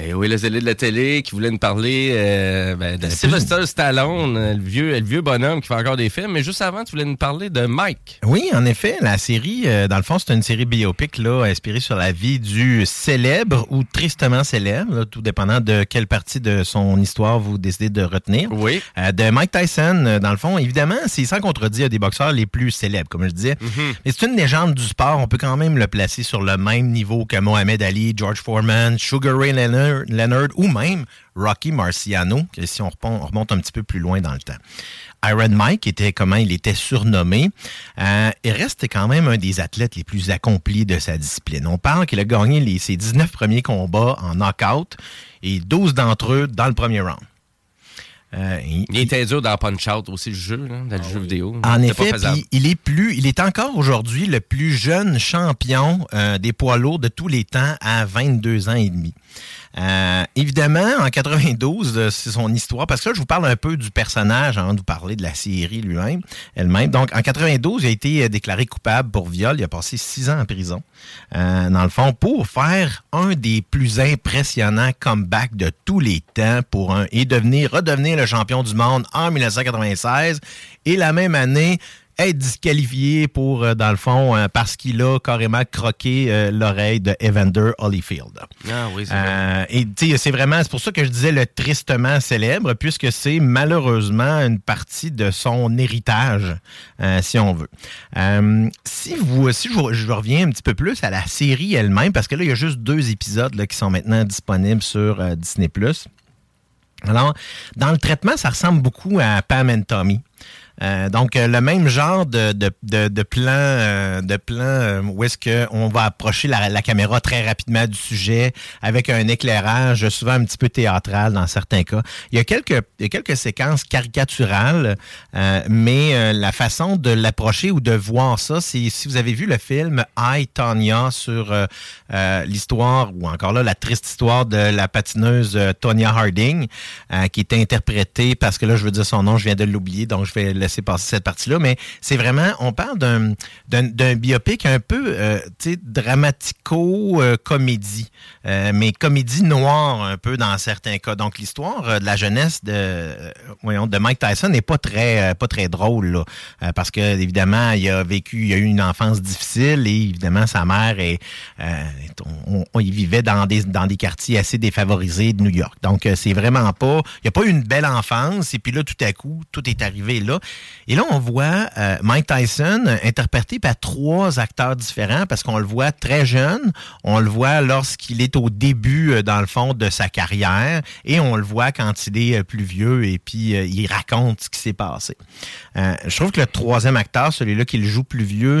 Et oui, le zélé de la télé qui voulait nous parler euh, ben, de Sylvester Stallone, euh, le vieux, le vieux bonhomme qui fait encore des films. Mais juste avant, tu voulais nous parler de Mike. Oui, en effet, la série, euh, dans le fond, c'est une série biopic là, inspirée sur la vie du célèbre ou tristement célèbre, là, tout dépendant de quelle partie de son histoire vous décidez de retenir. Oui. Euh, de Mike Tyson, euh, dans le fond, évidemment, c'est sans contredire des boxeurs les plus célèbres, comme je disais. Mais c'est une légende du sport. On peut quand même le placer sur le même niveau que Mohamed Ali, George Foreman, Sugar Ray Leonard, Leonard ou même Rocky Marciano, que si on remonte un petit peu plus loin dans le temps. Iron Mike était comment il était surnommé. Euh, il reste quand même un des athlètes les plus accomplis de sa discipline. On parle qu'il a gagné les, ses 19 premiers combats en knockout et 12 d'entre eux dans le premier round. Euh, il, Il était dur dans Punch-Out aussi, le jeu, là, dans le jeu vidéo. En effet, il est plus, il est encore aujourd'hui le plus jeune champion euh, des poids lourds de tous les temps à 22 ans et demi. Euh, évidemment, en 92, euh, c'est son histoire, parce que là, je vous parle un peu du personnage avant de vous parler de la série lui-même, elle-même. Donc, en 92, il a été euh, déclaré coupable pour viol. Il a passé six ans en prison, dans le fond, pour faire un des plus impressionnants comebacks de tous les temps pour un et devenir, redevenir le champion du monde en 1996. Et la même année, être disqualifié pour, euh, dans le fond, euh, parce qu'il a carrément croqué euh, l'oreille de Evander Holyfield. Ah oui, c'est Euh, et tu sais, c'est vraiment, c'est pour ça que je disais le tristement célèbre, puisque c'est malheureusement une partie de son héritage, si on veut. Si vous, si je, reviens un petit peu plus à la série elle-même, parce que là, il y a juste deux épisodes là, qui sont maintenant disponibles sur Disney+. Alors, dans le traitement, ça ressemble beaucoup à Pam and Tommy. Euh, donc, euh, le même genre de, de, de, de plan, euh, de plan euh, où est-ce qu'on va approcher la, la caméra très rapidement du sujet avec un éclairage souvent un petit peu théâtral dans certains cas. Il y a quelques, il y a quelques séquences caricaturales, euh, mais la façon de l'approcher ou de voir ça, c'est si vous avez vu le film I, Tonya sur euh, l'histoire, ou encore là, la triste histoire de la patineuse Tonya Harding, qui était interprétée, parce que là, je veux dire son nom, je viens de l'oublier, donc je vais laisser passer cette partie-là, mais c'est vraiment, on parle d'un, d'un, biopic un peu, euh, tu sais, dramatico-comédie, euh, mais comédie noire un peu dans certains cas. Donc, l'histoire euh, de la jeunesse de, euh, de Mike Tyson n'est pas très, euh, pas très drôle, là, euh, parce que, évidemment, il a vécu, il a eu une enfance difficile et, évidemment, sa mère est, euh, y vivait dans des, dans des quartiers assez défavorisés de New York. Donc, euh, c'est vraiment pas, il n'y a pas eu une belle enfance et puis là, tout à coup, tout est arrivé là. Et là, on voit euh, Mike Tyson interprété par trois acteurs différents parce qu'on le voit très jeune, on le voit lorsqu'il est au début, euh, dans le fond, de sa carrière et on le voit quand il est euh, plus vieux et puis il raconte ce qui s'est passé. Je trouve que le troisième acteur, celui-là qui le joue plus vieux,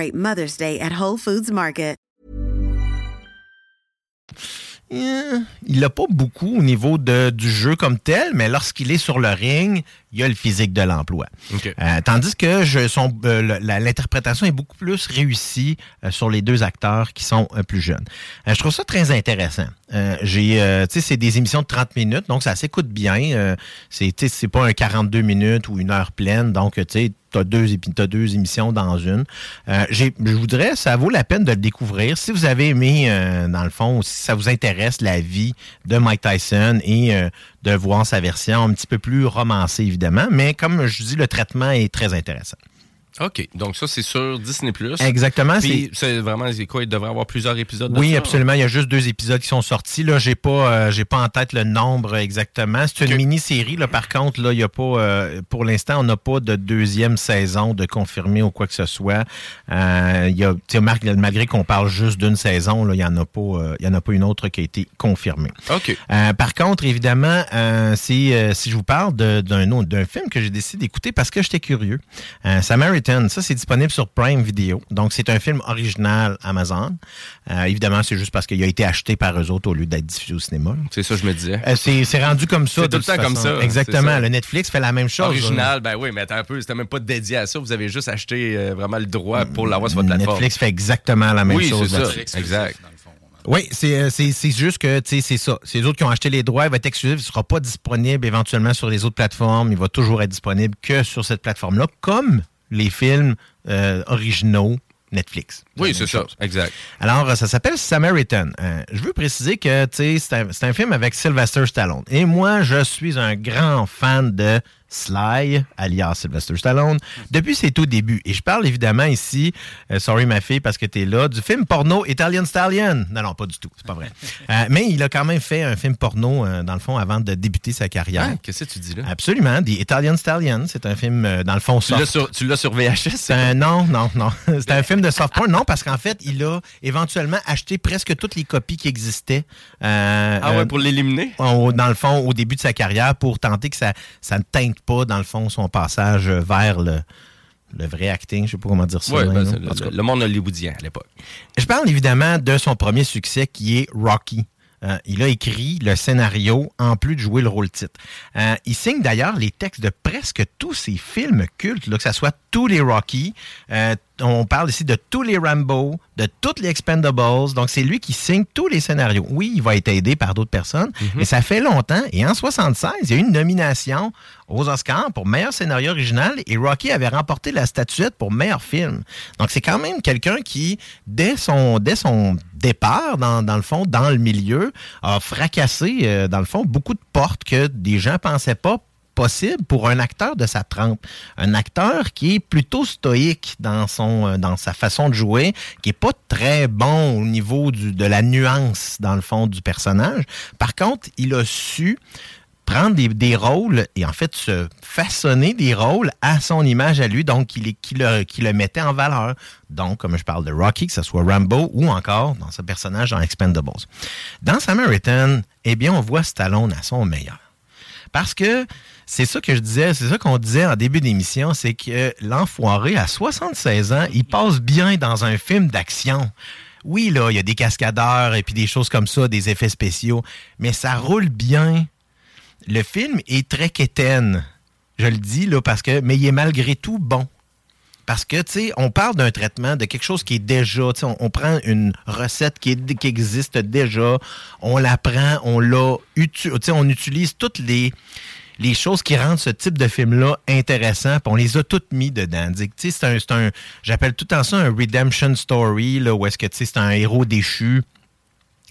Mother's Day at Whole Foods Market. Euh, il n'a pas beaucoup au niveau de, du jeu comme tel, mais lorsqu'il est sur le ring, il y a le physique de l'emploi. Euh, tandis que je, son, euh, l'interprétation est beaucoup plus réussie euh, sur les deux acteurs qui sont plus jeunes. Je trouve ça très intéressant. J'ai, tu sais, c'est des émissions de 30 minutes, donc ça s'écoute bien. C'est, tu sais, c'est pas un 42 minutes ou une heure pleine, donc tu sais, t'as deux, t'as deux émissions dans une. Euh, j'ai, je voudrais, ça vaut la peine de le découvrir. Si vous avez aimé, euh, dans le fond, si ça vous intéresse la vie de Mike Tyson et euh, de voir sa version un petit peu plus romancée, évidemment, mais comme je dis, le traitement est très intéressant. OK. Donc, ça, c'est sur Disney. Exactement, Puis, c'est vraiment, c'est quoi? Il devrait avoir plusieurs épisodes de Oui, ça? absolument. Il y a juste deux épisodes qui sont sortis. Là, j'ai pas, euh, j'ai pas en tête le nombre exactement. C'est une mini-série. Là, par contre, là, il y a pas, euh, pour l'instant, on n'a pas de deuxième saison de confirmé ou quoi que ce soit. Euh, il y a, tu sais, Marc, malgré qu'on parle juste d'une saison, là, il y en a pas, euh, il y en a pas une autre qui a été confirmée. OK. Par contre, évidemment, euh, si je vous parle d'un d'un film que j'ai décidé d'écouter parce que j'étais curieux, euh, Samaritan, ça c'est disponible sur Prime Video. Donc c'est un film original Amazon. Euh, évidemment, c'est juste parce qu'il a été acheté par eux autres au lieu d'être diffusé au cinéma. C'est ça, je me disais. Euh, c'est, c'est rendu comme ça. C'est tout le temps comme ça. Exactement. c'est ça. Le Netflix fait la même chose. Original, ben oui, mais attends un peu, c'était même pas dédié à ça. Vous avez juste acheté euh, vraiment le droit pour l'avoir sur votre plateforme. Netflix fait exactement la même oui, chose. c'est ça. Exact. Oui, c'est, c'est, c'est juste que tu sais, c'est ça. C'est les autres qui ont acheté les droits, il va être exclusif, il ne sera pas disponible éventuellement sur les autres plateformes. Il va toujours être disponible que sur cette plateforme-là, comme les films euh, originaux Netflix. Oui, c'est ça. Exact. Alors, euh, ça s'appelle Samaritan. Euh, je veux préciser que un, c'est un film avec Sylvester Stallone. Et moi, je suis un grand fan de Sly, alias Sylvester Stallone, depuis ses tout débuts. Et je parle évidemment ici, euh, sorry ma fille parce que t'es là, du film porno Italian Stallion. Non, non, pas du tout, c'est pas vrai. Euh, mais il a quand même fait un film porno, euh, dans le fond, avant de débuter sa carrière. Ah, Qu'est-ce que tu dis là? Absolument, The Italian Stallion. C'est un film, dans le fond, Tu l'as soft. sur, tu l'as sur VHS? C'est un- non, non, non. C'est un film de soft porn. Non, parce qu'en fait, il a éventuellement acheté presque toutes les copies qui existaient. Ah ouais, pour l'éliminer? dans le fond, au début de sa carrière, pour tenter que ça, ça ne pas, dans le fond, son passage vers le, le vrai acting. Je sais pas comment dire ça. Oui, ben, le, le monde hollywoodien à l'époque. Je parle évidemment de son premier succès qui est Rocky. Euh, il a écrit le scénario en plus de jouer le rôle titre. Euh, il signe d'ailleurs les textes de presque tous ses films cultes, là, que ce soit tous les Rocky. euh, on parle ici de tous les Rambo, de toutes les Expendables. Donc, c'est lui qui signe tous les scénarios. Oui, il va être aidé par d'autres personnes, mais ça fait longtemps. Et en 76, il y a eu une nomination aux Oscars pour meilleur scénario original et Rocky avait remporté la statuette pour meilleur film. Donc, c'est quand même quelqu'un qui, dès son, dès son départ, dans, dans le fond, dans le milieu, a fracassé, euh, dans le fond, beaucoup de portes que des gens pensaient pas possible pour un acteur de sa trempe. Un acteur qui est plutôt stoïque dans, son, euh, dans sa façon de jouer, qui est pas très bon au niveau du, de la nuance, dans le fond, du personnage. Par contre, il a su prendre des, rôles et en fait se façonner des rôles à son image à lui, donc qui, qui le, qui le mettait en valeur. Donc, comme je parle de Rocky, que ce soit Rambo ou encore dans ce personnage dans Expendables. Dans Samaritan, eh bien, on voit Stallone à son meilleur. Parce que c'est ça que je disais, c'est ça qu'on disait en début d'émission, c'est que l'enfoiré, à 76 ans, il passe bien dans un film d'action. Oui, là, il y a des cascadeurs et puis des choses comme ça, des effets spéciaux, mais ça roule bien. Le film est très quétaine. Je le dis, là, parce que, mais il est malgré tout bon. Parce que, tu sais, on parle d'un traitement, de quelque chose qui est déjà, tu sais, on, prend une recette qui, existe déjà, on la prend, on l'a, tu sais, on utilise toutes les, les choses qui rendent ce type de film-là intéressant, on les a toutes mis dedans. C'est un, un- j'appelle tout temps ça un redemption story, là, où est-ce que, c'est un héros déchu,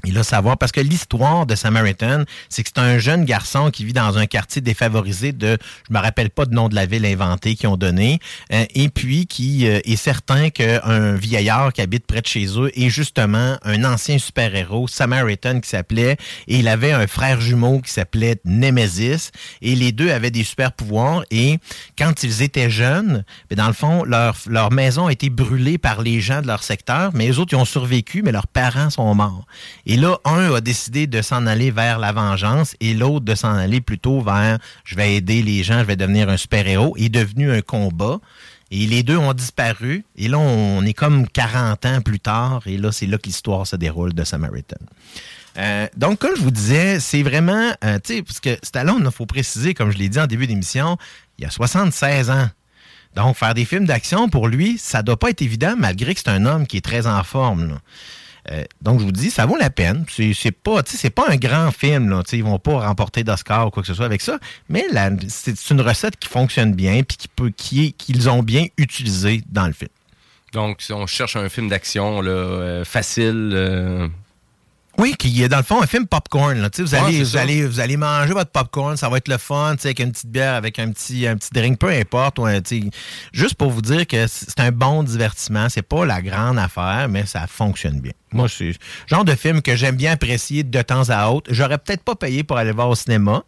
et là, savoir, parce que l'histoire de Samaritan, c'est que c'est un jeune garçon qui vit dans un quartier défavorisé de, je me rappelle pas de nom de la ville inventée qu'ils ont donné, euh, et puis qui euh, est certain qu'un vieillard qui habite près de chez eux est justement un ancien super-héros, Samaritan, qui s'appelait, et il avait un frère jumeau qui s'appelait Nemesis, et les deux avaient des super-pouvoirs, et quand ils étaient jeunes, ben, dans le fond, leur, leur maison a été brûlée par les gens de leur secteur, mais les autres, ils ont survécu, mais leurs parents sont morts. Là, un a décidé de s'en aller vers la vengeance et l'autre de s'en aller plutôt vers je vais aider les gens, je vais devenir un super-héros. Il est devenu un combat. Et les deux ont disparu. Et là, on est comme 40 ans plus tard. Et là, c'est là que l'histoire se déroule de Samaritan. Euh, donc, comme je vous disais, c'est vraiment, euh, tu sais, parce que Stallone, il faut préciser, comme je l'ai dit en début d'émission, il a 76 ans. Donc, faire des films d'action, pour lui, ça doit pas être évident, malgré que c'est un homme qui est très en forme. Euh, donc, je vous dis, ça vaut la peine. C'est pas, pas un grand film. Là, ils vont pas remporter d'Oscar ou quoi que ce soit avec ça, mais c'est une recette qui fonctionne bien puis qui qui qu'ils ont bien utilisé dans le film. Donc, si on cherche un film d'action euh, facile, euh, Oui, qui est dans le fond un film popcorn. Là. Vous, allez, c'est vous, ça. allez, vous allez manger votre popcorn, ça va être le fun, avec une petite bière, avec un petit, un petit drink, peu importe. juste pour vous dire que c'est un bon divertissement. C'est pas la grande affaire, mais ça fonctionne bien. Moi, c'est le genre de film que j'aime bien apprécier de temps à autre. J'aurais peut-être pas payé pour aller voir au cinéma,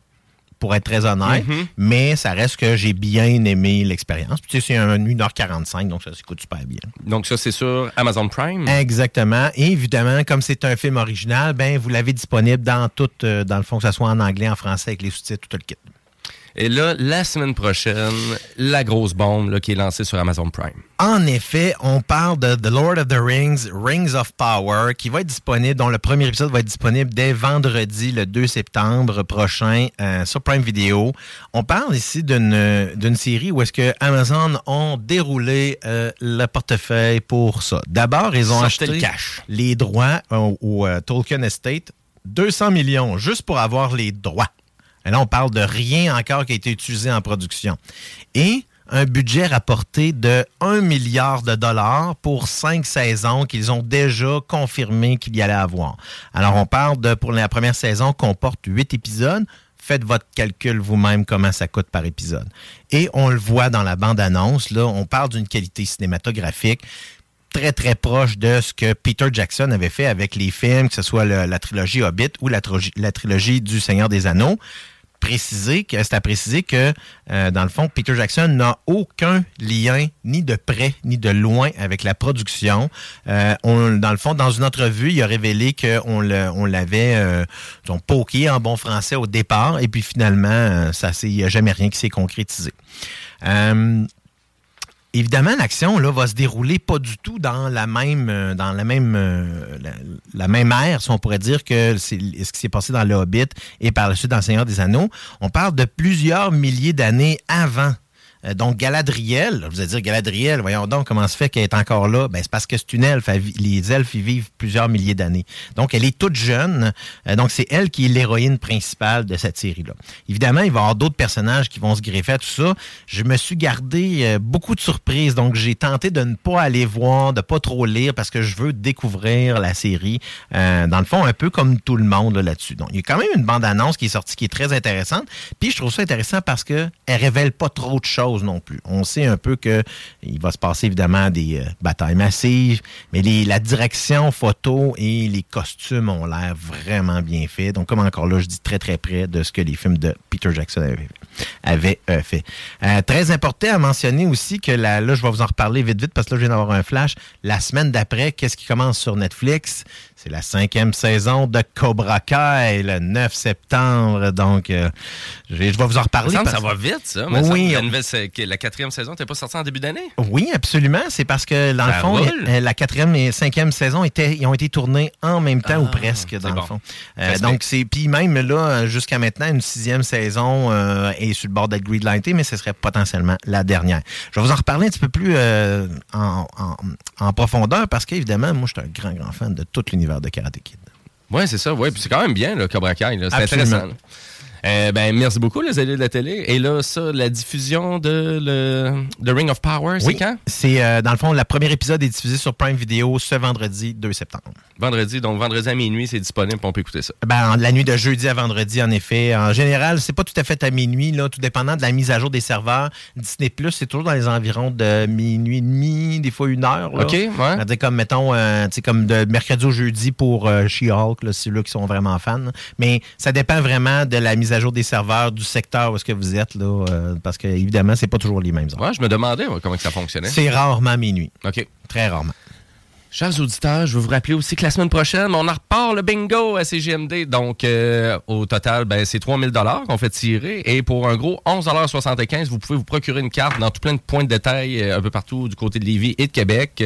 pour être très honnête, Mhm. mais ça reste que j'ai bien aimé l'expérience. Puis, tu sais, c'est un 1h45, donc ça s'écoute super bien. Donc ça, c'est sur Amazon Prime? Exactement. Et évidemment, comme c'est un film original, ben vous l'avez disponible dans tout, euh, dans le fond, que ce soit en anglais, en français, avec les sous-titres, tout le kit. Et là, la semaine prochaine, la grosse bombe là, qui est lancée sur Amazon Prime. En effet, on parle de The Lord of the Rings, Rings of Power, qui va être disponible, dont le premier épisode va être disponible dès vendredi, le 2 septembre prochain, euh, sur Prime Video. On parle ici d'une série où est-ce que Amazon ont déroulé euh, le portefeuille pour ça. D'abord, ils ont Sortez acheté le cash. les droits au, au, euh, Tolkien Estate, 200 millions, juste pour avoir les droits. Et là, on parle de rien encore qui a été utilisé en production. Et un budget rapporté de 1 milliard de dollars pour cinq saisons qu'ils ont déjà confirmé qu'il y allait avoir. Alors, on parle de, pour la première saison, comporte huit épisodes. Faites votre calcul vous-même comment ça coûte par épisode. Et on le voit dans la bande-annonce, là, on parle d'une qualité cinématographique très, très proche de ce que Peter Jackson avait fait avec les films, que ce soit la trilogie Hobbit ou la trilogie du Seigneur des Anneaux. Préciser que c'est à préciser que euh, dans le fond Peter Jackson n'a aucun lien ni de près ni de loin avec la production. Euh, dans le fond, dans une entrevue, il a révélé qu'on l'avait euh, poké en bon français au départ et puis finalement, euh, ça il n'y a jamais rien qui s'est concrétisé. Évidemment, l'action là va se dérouler pas du tout dans la même euh, dans euh, même ère, si on pourrait dire que c'est ce qui s'est passé dans le Hobbit et par la suite dans le Seigneur des Anneaux. On parle de plusieurs milliers d'années avant. Euh, donc Galadriel, vous allez dire Galadriel, voyons donc comment se fait qu'elle est encore là. Ben c'est parce que c'est une elfe. Les elfes y vivent plusieurs milliers d'années. Donc elle est toute jeune. Euh, donc c'est elle qui est l'héroïne principale de cette série-là. Évidemment, il va y avoir d'autres personnages qui vont se greffer à tout ça. Je me suis gardé euh, beaucoup de surprises. Donc j'ai tenté de ne pas aller voir, de pas trop lire parce que je veux découvrir la série. Dans le fond, un peu comme tout le monde là, là-dessus. Donc il y a quand même une bande-annonce qui est sortie qui est très intéressante. Puis je trouve ça intéressant parce que elle révèle pas trop de choses non plus. On sait un peu que il va se passer évidemment des euh, batailles massives, mais la direction photo et les costumes ont l'air vraiment bien faits. Donc comme encore là, je dis très très près de ce que les films de Peter Jackson avaient, avaient, euh, fait. Euh, très important à mentionner aussi que la, là, je vais vous en reparler vite vite parce que là, je viens d'avoir un flash. La semaine d'après, qu'est-ce qui commence sur Netflix? C'est la cinquième saison de Cobra Kai, le 9 septembre. Donc, euh, je vais vous en reparler. Ça, parce- va vite, ça. Mais Oui, ça, la, nouvelle, la quatrième saison, t'es pas sortie en début d'année? Oui, absolument. C'est parce que, dans le fond, roule. euh, la quatrième et cinquième saison étaient, ils ont été tournés en même temps ou Ah, presque, dans le bon. fond. Euh, donc, c'est. Puis même là, jusqu'à maintenant, une sixième saison euh, est sur le bord d'être greenlightée, mais ce serait potentiellement la dernière. Je vais vous en reparler un petit peu plus en, en- en profondeur parce qu'évidemment, moi, je suis un grand, grand fan de tout l'univers de Karate Kid. Oui, c'est ça. Oui, puis c'est quand même bien, le Cobra Kai. C'est intéressant. là. Euh, ben, merci beaucoup, les alliés de la télé. Et là, ça, la diffusion de le, de Ring of Power, c'est Oui, quand? c'est euh, dans le fond, le premier épisode est diffusé sur Prime Video ce vendredi 2 septembre. Vendredi, donc vendredi à minuit, c'est disponible, on peut écouter ça. Ben, la nuit de jeudi à vendredi, en effet. En général, c'est pas tout à fait à minuit, là, tout dépendant de la mise à jour des serveurs. Disney Plus, c'est toujours dans les environs de minuit et demi, des fois une heure. Là. OK, ouais. C'est-à-dire comme, mettons, euh, comme de mercredi au jeudi pour euh, She-Hulk, là, ceux-là qui sont vraiment fans. Mais ça dépend vraiment de la mise à jour des serveurs, du secteur où est-ce que vous êtes, là, euh, parce que, évidemment, c'est pas toujours les mêmes heures. Ouais, je me demandais comment que ça fonctionnait. C'est rarement minuit. OK. Très rarement. Chers auditeurs, je veux vous rappeler aussi que la semaine prochaine, on en repart le bingo à CGMD. Donc, euh, au total, ben, c'est 3000 qu'on fait tirer. Et pour un gros 11,75 vous pouvez vous procurer une carte dans tout plein de points de détail euh, un peu partout du côté de Lévis et de Québec.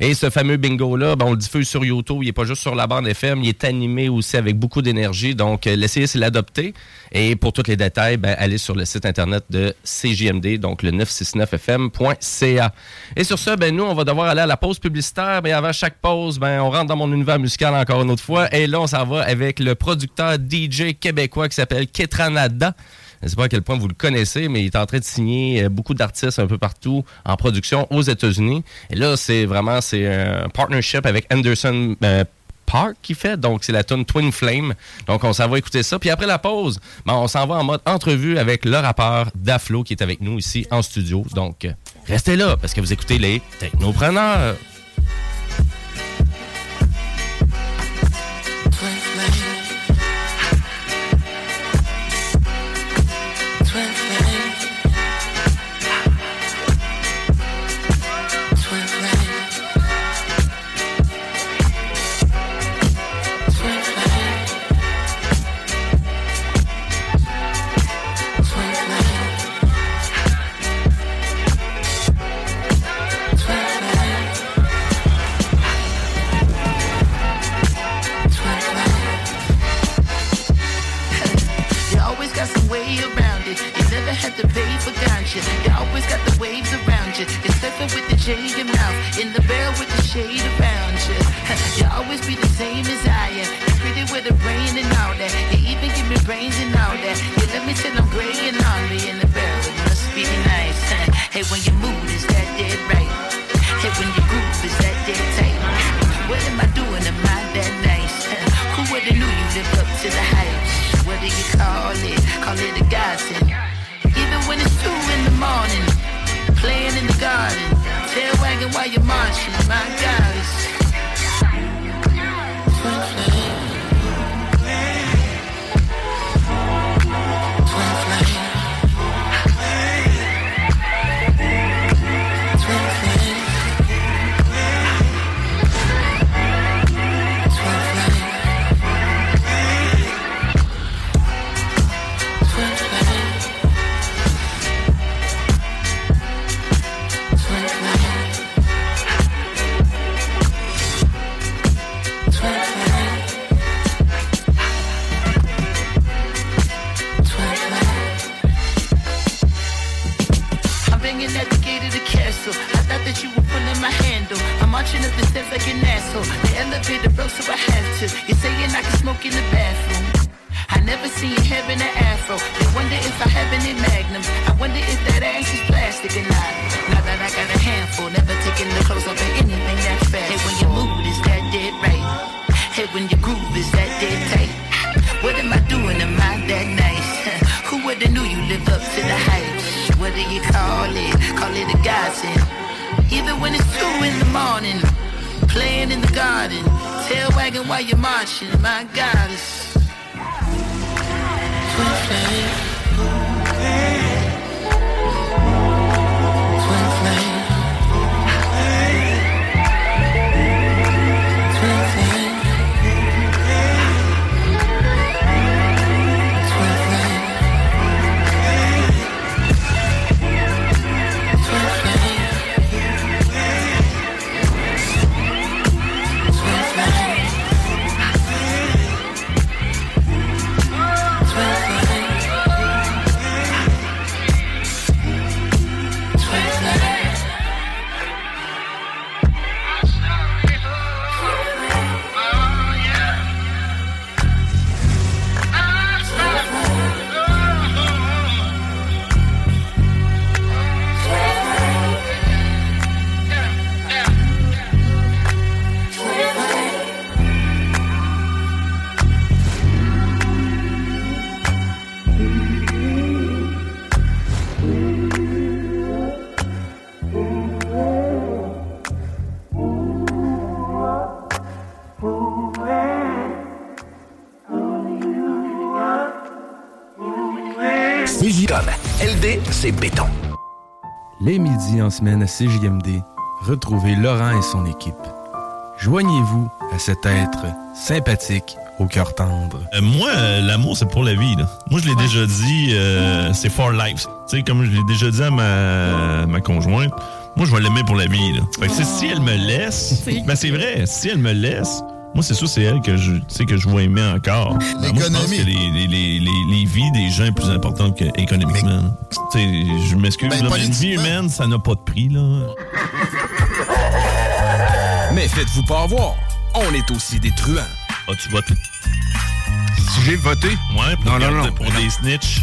Et ce fameux bingo-là, ben, on le diffuse sur YouTube. Il n'est pas juste sur la bande FM, il est animé aussi avec beaucoup d'énergie. Donc, euh, l'essayez, c'est l'adopter. Et pour tous les détails, ben, allez sur le site internet de CGMD, donc le 969fm.ca. Et sur ce, ben, nous, on va devoir aller à la pause publicitaire. Mais avant chaque pause, ben, on rentre dans mon univers musical encore une autre fois. Et là, on s'en va avec le producteur DJ québécois qui s'appelle Ketranada. Je ne sais pas à quel point vous le connaissez, mais il est en train de signer euh, beaucoup d'artistes un peu partout en production aux États-Unis. Et là, c'est vraiment c'est un partnership avec Anderson euh, Park qui fait. Donc, c'est la tune Twin Flame. Donc, on s'en va écouter ça. Puis après la pause, ben, on s'en va en mode entrevue avec le rappeur Daflo qui est avec nous ici en studio. Donc, restez là parce que vous écoutez les Technopreneurs. shaded asshole. The elevator broke, so I have to. You're saying I can smoke in the bathroom. I never seen heaven an afro. They wonder if I have any magnums. I wonder if that ass is plastic or not. Now that I got a handful, never taking the clothes off of anything that fast. Hey, when your mood is that dead right. Hey, when your groove is that dead tight. What am I doing? Am I that nice? Who would've knew you live up to the hype? What do you call it? Call it a godsend. Even when it's two in the morning, playing in the garden, tail wagging while you're marching. My goddess. twin flame. C'est béton. Les midis en semaine à CJMD, retrouvez Laurent et son équipe. Joignez-vous à cet être sympathique au cœur tendre. Euh, moi, euh, l'amour, c'est pour la vie. là. Moi, je l'ai déjà dit, euh, c'est for life. Tu sais, comme je l'ai déjà dit à ma, ma conjointe, moi, je vais l'aimer pour la vie. Là. Fait que, si elle me laisse, ben c'est vrai, si elle me laisse, moi, c'est sûr, c'est elle que je, tu sais, que je vais aimer encore. Ben, moi, je pense que les, les, les, les, les vies des gens est plus importante qu'économiquement. Tu sais, je m'excuse, Ben, mais une vie humaine, ça n'a pas de prix. là. Mais faites-vous pas avoir. On est aussi des truands. As-tu voté? Si j'ai voté? Ouais, pour, Non, non, non. pour des snitch.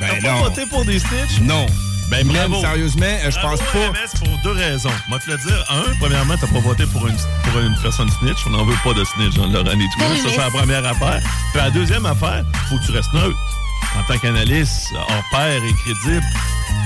Ben T'as pas non. voté pour des snitch? Non. Ben, Glenn, sérieusement, euh, je pense pas. RMS pour deux raisons. Moi, te le dire. Un, premièrement, t'as pas voté pour une, pour une personne snitch. On n'en veut pas de snitch dans Laurent et tout. Ben, Ça, c'est la première affaire. Puis la deuxième affaire, faut que tu restes neutre. En tant qu'analyste, hors pair et crédible.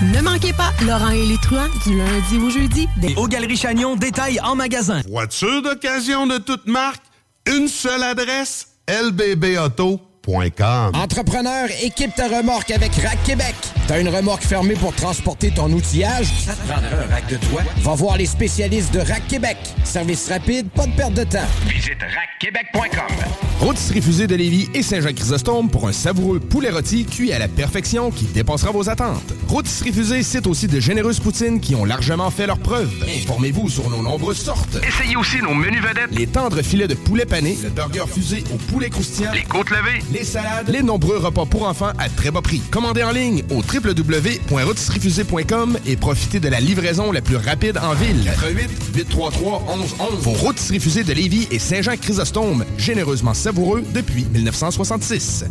Ne manquez pas Laurent et les truands du lundi au jeudi. dès- Aux Galeries Chagnon, détail en magasin. Voiture d'occasion de toute marque, une seule adresse, lbbauto.com. Entrepreneur, équipe ta remorque avec Rack Québec. T'as une remorque fermée pour transporter ton outillage? Ça te prendra un rack de toi? Va voir les spécialistes de Rack Québec. Service rapide, pas de perte de temps. Visite rackquebec.com. Rôtisserie Fusée de Lévis et Saint-Jean-Chrysostome pour un savoureux poulet rôti cuit à la perfection qui dépassera vos attentes. Rôtisserie Fusée cite aussi de généreuses poutines qui ont largement fait leur preuve. Informez-vous sur nos nombreuses sortes. Essayez aussi nos menus vedettes. Les tendres filets de poulet pané, le burger fusé au poulet croustillant, Les côtes levées. les salades, les nombreux repas pour enfants à très bas prix. Commandez en ligne au www.rôtisseriefusée.com et profitez de la livraison la plus rapide en ville. 88 833 1111. Vos rôtisseries fusées de Lévis et Saint-Jean-Chrysostome, généreusement savoureux depuis 1966.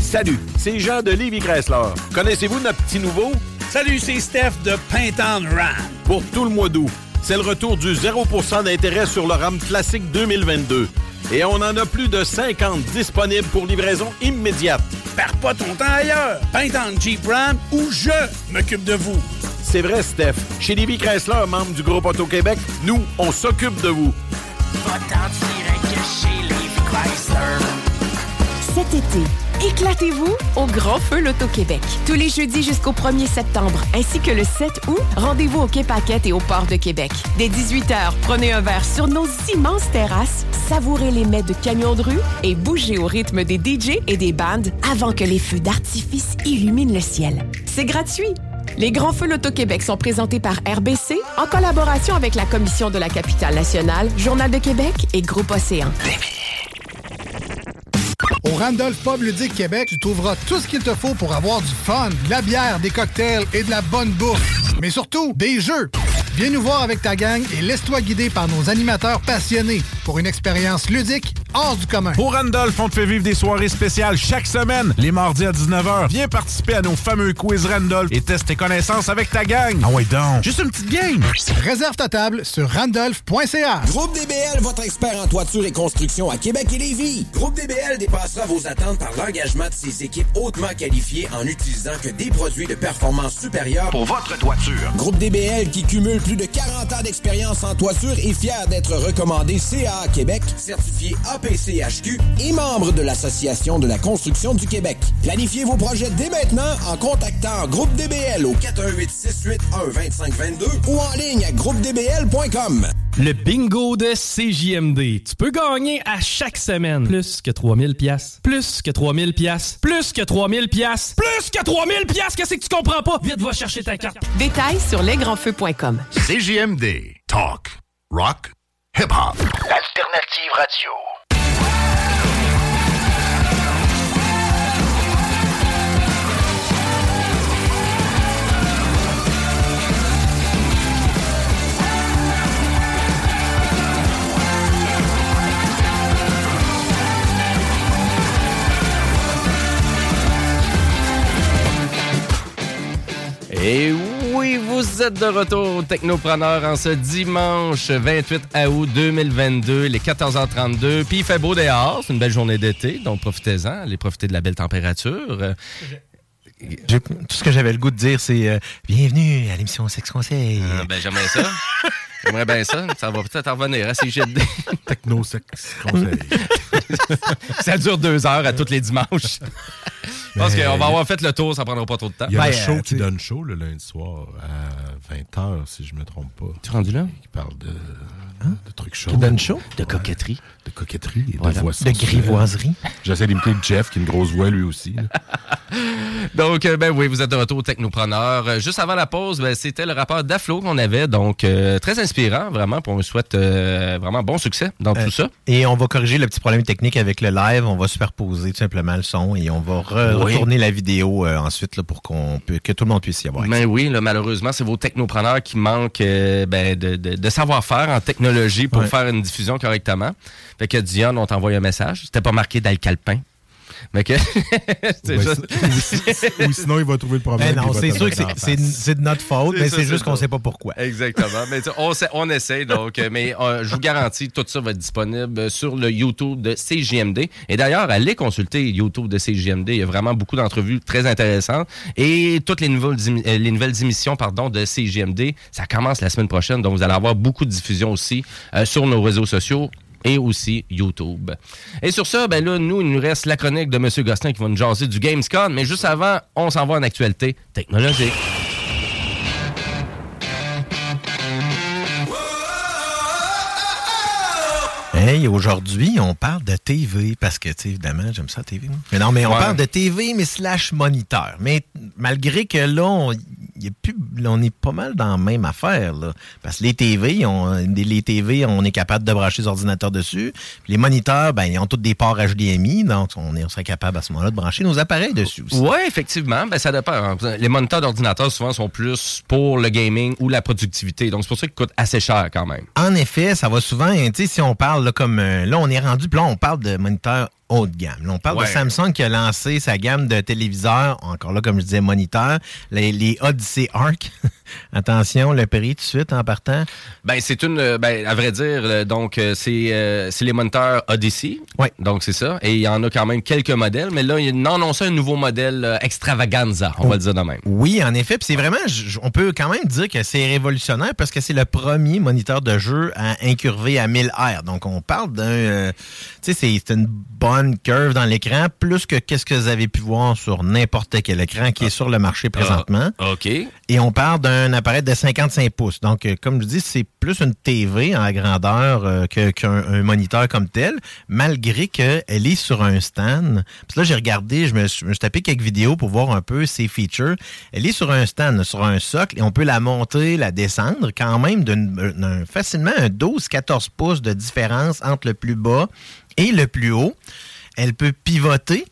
Salut, c'est Jean de Lévis Chrysler. Connaissez-vous notre petit nouveau? Salut, c'est Steph de Pintown Ram. Pour tout le mois d'août, c'est le retour du 0% d'intérêt sur le RAM classique 2022. Et on en a plus de 50 disponibles pour livraison immédiate. Perds pas ton temps ailleurs. Pintown Jeep Ram ou je m'occupe de vous. C'est vrai, Steph. Chez Lévis Chrysler, membre du groupe Auto-Québec, nous, on s'occupe de vous. Cet été, éclatez-vous au Grand Feu Loto-Québec. Tous les jeudis jusqu'au 1er septembre, ainsi que le 7 août, rendez-vous au Quai Paquette et au Port de Québec. Dès 18h, prenez un verre sur nos immenses terrasses, savourez les mets de camions de rue et bougez au rythme des DJ et des bandes avant que les feux d'artifice illuminent le ciel. C'est gratuit. Les Grands Feux Loto-Québec sont présentés par RBC en collaboration avec la Commission de la capitale nationale, Journal de Québec et Groupe Océan. Au Randolph Pub Ludique Québec, tu trouveras tout ce qu'il te faut pour avoir du fun, de la bière, des cocktails et de la bonne bouffe. Mais surtout, des jeux. Viens nous voir avec ta gang et laisse-toi guider par nos animateurs passionnés pour une expérience ludique hors du commun. Au Randolph, on te fait vivre des soirées spéciales chaque semaine, les mardis à 19h. Viens participer à nos fameux quiz Randolph et teste tes connaissances avec ta gang. Ah ouais donc, juste une petite game. Réserve ta table sur randolph.ca. Groupe DBL, votre expert en toiture et construction à Québec et Lévis. Groupe DBL dépassera vos attentes par l'engagement de ses équipes hautement qualifiées en utilisant que des produits de performance supérieure Pour votre toiture. Groupe DBL qui cumule plus de 40 ans d'expérience en toiture est fier d'être recommandé CA Québec, certifié APCHQ et membre de l'Association de la construction du Québec. Planifiez vos projets dès maintenant en contactant Groupe DBL au 418 681 2522 ou en ligne à groupedbl.com. Le bingo de CJMD. Tu peux gagner à chaque semaine plus que 3000 pièces, plus que 3000 pièces, plus que 3000 pièces, plus que 3000 pièces. Qu'est-ce que tu comprends pas? Vite va chercher ta carte. Détails sur lesgrandsfeux.com. CJMD. Talk. Rock. Hip-hop. Alternative radio. Et oui, vous êtes de retour, Technopreneur, en ce dimanche 28 août 2022, les 14h32. Puis il fait beau dehors, c'est une belle journée d'été, donc profitez-en, allez profiter de la belle température. Tout ce que j'avais le goût de dire, c'est euh, bienvenue à l'émission Sex Conseil. Ah, ben, j'aimerais ça. J'aimerais bien ça. Ça va peut-être en revenir à CGD. Techno-sex conseil. ça dure deux heures à tous les dimanches. Je pense qu'on va avoir fait le tour, ça prendra pas trop de temps. Il y a Ben, un show euh, qui tu- donne show le lundi soir à 20h, si je me trompe pas. Tu es rendu là? Qui parle de, de trucs chauds. Qui donne chaud? De coquetterie. De coquetterie et Voilà. de voix De grivoiserie. J'essaie d'imiter Jeff, qui a une grosse voix lui aussi. Donc, euh, ben oui, vous êtes de retour Technopreneur. Euh, Juste avant la pause, ben, c'était le rapport d'Aflo qu'on avait. Donc, euh, très inspirant, vraiment. Puis on souhaite euh, vraiment bon succès dans Euh, tout ça. Et on va corriger le petit problème technique avec le live. On va superposer tout simplement le son et on va re- Oui. retourner la vidéo euh, ensuite là, pour qu'on que tout le monde puisse y avoir. Ben oui, là, malheureusement, c'est vos technopreneurs qui manquent euh, ben, de, de- de savoir-faire en technologie pour Ouais. faire une diffusion correctement. Fait que Dion, on t'envoie un message. C'était pas marqué d'Alcalpin. Mais que. c'est juste- Ou sinon, il va trouver le problème. Ben non, c'est sûr que c'est- de notre faute, mais c'est juste qu'on ne sait pas pourquoi. Exactement. Mais on, sait- on essaie, donc. euh, Mais euh, je vous garantis, tout ça va être disponible sur le YouTube de CJMD. Et d'ailleurs, allez consulter YouTube de CJMD. Il y a vraiment beaucoup d'entrevues très intéressantes. Et toutes les nouvelles, euh, les nouvelles émissions pardon, de CJMD, ça commence la semaine prochaine. Donc, vous allez avoir beaucoup de diffusion aussi euh, sur nos réseaux sociaux et aussi YouTube. Et sur ça, ben là, nous, il nous reste la chronique de M. Gostin qui va nous jaser du Gamescom. Mais juste avant, on s'en va en actualité technologique. Hey, aujourd'hui, on parle de TV parce que, tu sais, évidemment, j'aime ça, TV. Mais non, mais on Ouais. parle de TV, mais slash moniteur. Mais malgré que là, on, il y a plus, là, on est pas mal dans la même affaire, là. Parce que les TV, on, les TV, on est capable de brancher les ordinateurs dessus. Puis les moniteurs, ben, ils ont tous des ports HDMI, donc on, est, on serait capable à ce moment-là de brancher nos appareils dessus aussi. Oui, effectivement. Ben, ça dépend. hein. Les moniteurs d'ordinateur, souvent, sont plus pour le gaming ou la productivité. Donc, c'est pour ça qu'ils coûtent assez cher quand même. En effet, ça va souvent, tu sais, si on parle là, comme euh, là, on est rendu, puis là, on parle de moniteurs haut de gamme. Là, on parle Ouais. de Samsung qui a lancé sa gamme de téléviseurs, encore là, comme je disais, moniteurs, les, les Odyssey Arc. Attention, le prix tout de suite en partant. Ben, c'est une. euh, Ben, à vrai dire, euh, donc, euh, c'est euh, c'est les moniteurs Odyssey. Oui. Donc, c'est ça. Et il y en a quand même quelques modèles. Mais là, ils ont annoncé un nouveau modèle euh, extravaganza, on va le dire de même. Oui, en effet, puis c'est vraiment, on peut quand même dire que c'est révolutionnaire parce que c'est le premier moniteur de jeu à incurver à 1000 R. Donc, on parle d'un, euh, tu sais, c'est c'est une bonne curve dans l'écran, plus que qu'est-ce que vous avez pu voir sur n'importe quel écran qui est sur le marché présentement. Ah, OK. Et on parle d'un appareil de 55 pouces. Donc, euh, comme je dis, c'est plus une TV en grandeur euh, qu'un un moniteur comme tel, malgré qu'elle est sur un stand. Puis là, j'ai regardé, je me, suis- je tapé quelques vidéos pour voir un peu ses features. Elle est sur un stand, sur un socle, et on peut la monter, la descendre, quand même d'un- facilement un 12-14 pouces de différence entre le plus bas et le plus haut. Elle peut pivoter.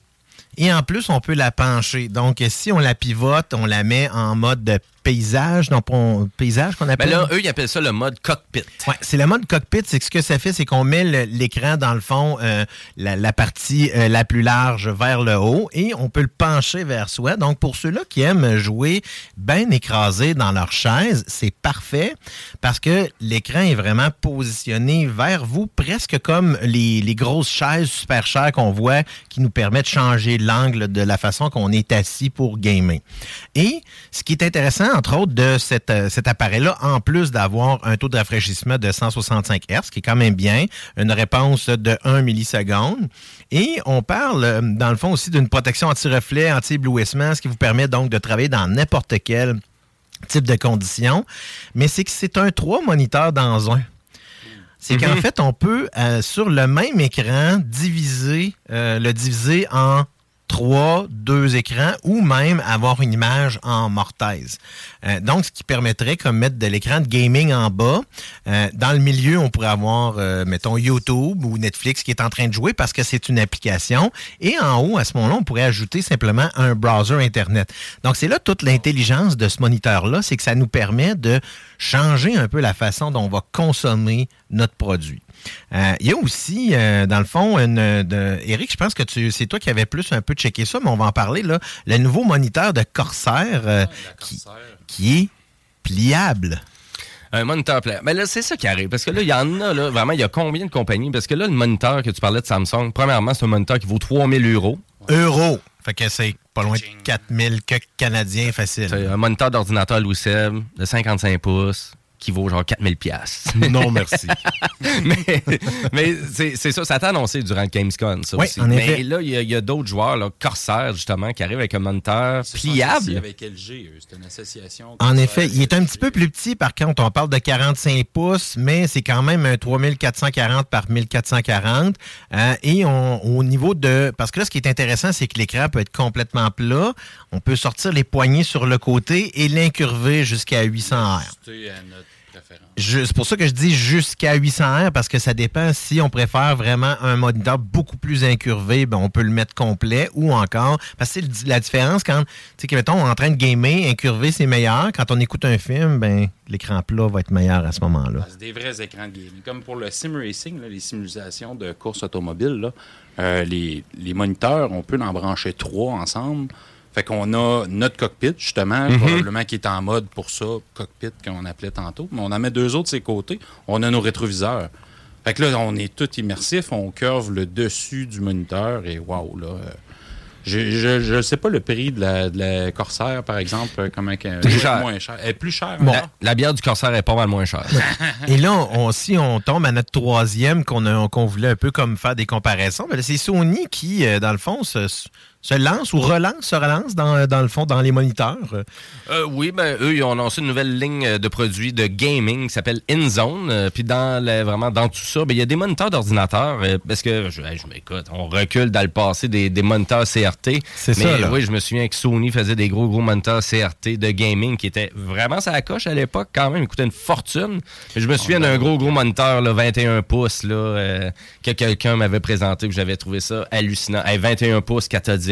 Et en plus, on peut la pencher. Donc, si on la pivote, on la met en mode de paysage, donc on- paysage qu'on Ben appelle? là, eux, ils appellent ça le mode cockpit. Ouais, c'est le mode cockpit. C'est que ce que ça fait, c'est qu'on met l'écran dans le fond, euh, la, la partie euh, la plus large vers le haut, et on peut le pencher vers soi. Donc pour ceux-là qui aiment jouer bien écrasé dans leur chaise, c'est parfait parce que l'écran est vraiment positionné vers vous, presque comme les, les grosses chaises super chères qu'on voit, qui nous permettent de changer l'angle de la façon qu'on est assis pour gamer. Et ce qui est intéressant, entre autres, de cette, euh, cet appareil-là, en plus d'avoir un taux de rafraîchissement de 165 Hz, qui est quand même bien, une réponse de 1 milliseconde, et on parle, euh, dans le fond, aussi d'une protection anti-reflet, anti-éblouissement, ce qui vous permet donc de travailler dans n'importe quel type de conditions, mais c'est que c'est un trois moniteurs dans un. C'est qu'en Mhm. fait, on peut, euh, sur le même écran, diviser, euh, le diviser en trois, deux écrans ou même avoir une image en mortaise. Euh, donc, ce qui permettrait comme mettre de l'écran de gaming en bas. Euh, dans le milieu, on pourrait avoir, euh, mettons, YouTube ou Netflix qui est en train de jouer parce que c'est une application. Et en haut, à ce moment-là, on pourrait ajouter simplement un browser Internet. Donc, c'est là toute l'intelligence de ce moniteur-là, c'est que ça nous permet de changer un peu la façon dont on va consommer notre produit. Euh, Il y a aussi, euh, dans le fond, une, de, Eric, je pense que c'est toi qui avais plus un peu checké ça, mais on va en parler. Là, le nouveau moniteur de Corsair euh, qui, qui est pliable. Un moniteur plat. Mais là, c'est ça qui arrive. Parce que là, il y en a, là, vraiment, il y a combien de compagnies? Parce que là, le moniteur que tu parlais de Samsung, premièrement, c'est un moniteur qui vaut 3000 euros. Euros. Fait que c'est pas loin de 4000 que canadiens facile. C'est un moniteur d'ordinateur Louis de 55 pouces qui vaut genre 4000 pièces. Non, merci. mais mais c'est ça, ça t'a annoncé durant le Gamescom, ça Oui, aussi. en mais effet. là, il y a, d'autres joueurs, là, Corsair, justement, qui arrivent avec un moniteur pliable. avec LG. C'est une association. En comme ça, effet, il est un petit peu plus petit, par contre. On parle de 45 pouces, mais c'est quand même un 3440 par 1440. Euh, et on, au niveau de... Parce que là, ce qui est intéressant, c'est que l'écran peut être complètement plat. On peut sortir les poignées sur le côté et l'incurver jusqu'à 800 R. C'est pour ça que je dis jusqu'à 800 R parce que ça dépend si on préfère vraiment un moniteur beaucoup plus incurvé, ben on peut le mettre complet ou encore parce que la différence quand tu sais mettons on est en train de gamer, incurvé c'est meilleur, quand on écoute un film, ben l'écran plat va être meilleur à ce moment-là. C'est des vrais écrans de gaming. Comme pour le sim racing, les simulations de course automobile, Euh, les, les moniteurs, on peut en brancher trois ensemble. Fait qu'on a notre cockpit, justement, Mhm. probablement qui est en mode pour ça, cockpit qu'on appelait tantôt. Mais on en met deux autres de ses côtés. On a nos rétroviseurs. Fait que là, on est tout immersif, on curve le dessus du moniteur et waouh, là. euh, je, je, je sais pas le prix de la, de la Corsair, par exemple, euh, comment elle est cher. moins cher. Elle est plus chère. Bon. La bière du Corsair est pas mal moins chère. Et là, on, si on tombe à notre troisième, qu'on a- qu'on voulait un peu comme faire des comparaisons, c'est Sony qui, euh, dans le fond, se, se lance ou relance, se relance dans, dans le fond, dans les moniteurs? Euh, oui, ben eux, ils ont lancé une nouvelle ligne de produits de gaming qui s'appelle InZone. Euh, Puis dans le- vraiment dans tout ça, ben, il y a des moniteurs d'ordinateur. euh, parce que je, je m'écoute, on recule dans le passé des, des moniteurs CRT. C'est ça, là. oui, je me souviens que Sony faisait des gros gros moniteurs CRT de gaming qui étaient vraiment ça coche à l'époque quand même. Ils coûtaient une fortune. Mais je me souviens d'un gros gros moniteur là, 21 pouces là, euh, que quelqu'un m'avait présenté que j'avais trouvé ça hallucinant. Hey, 21 pouces cathodique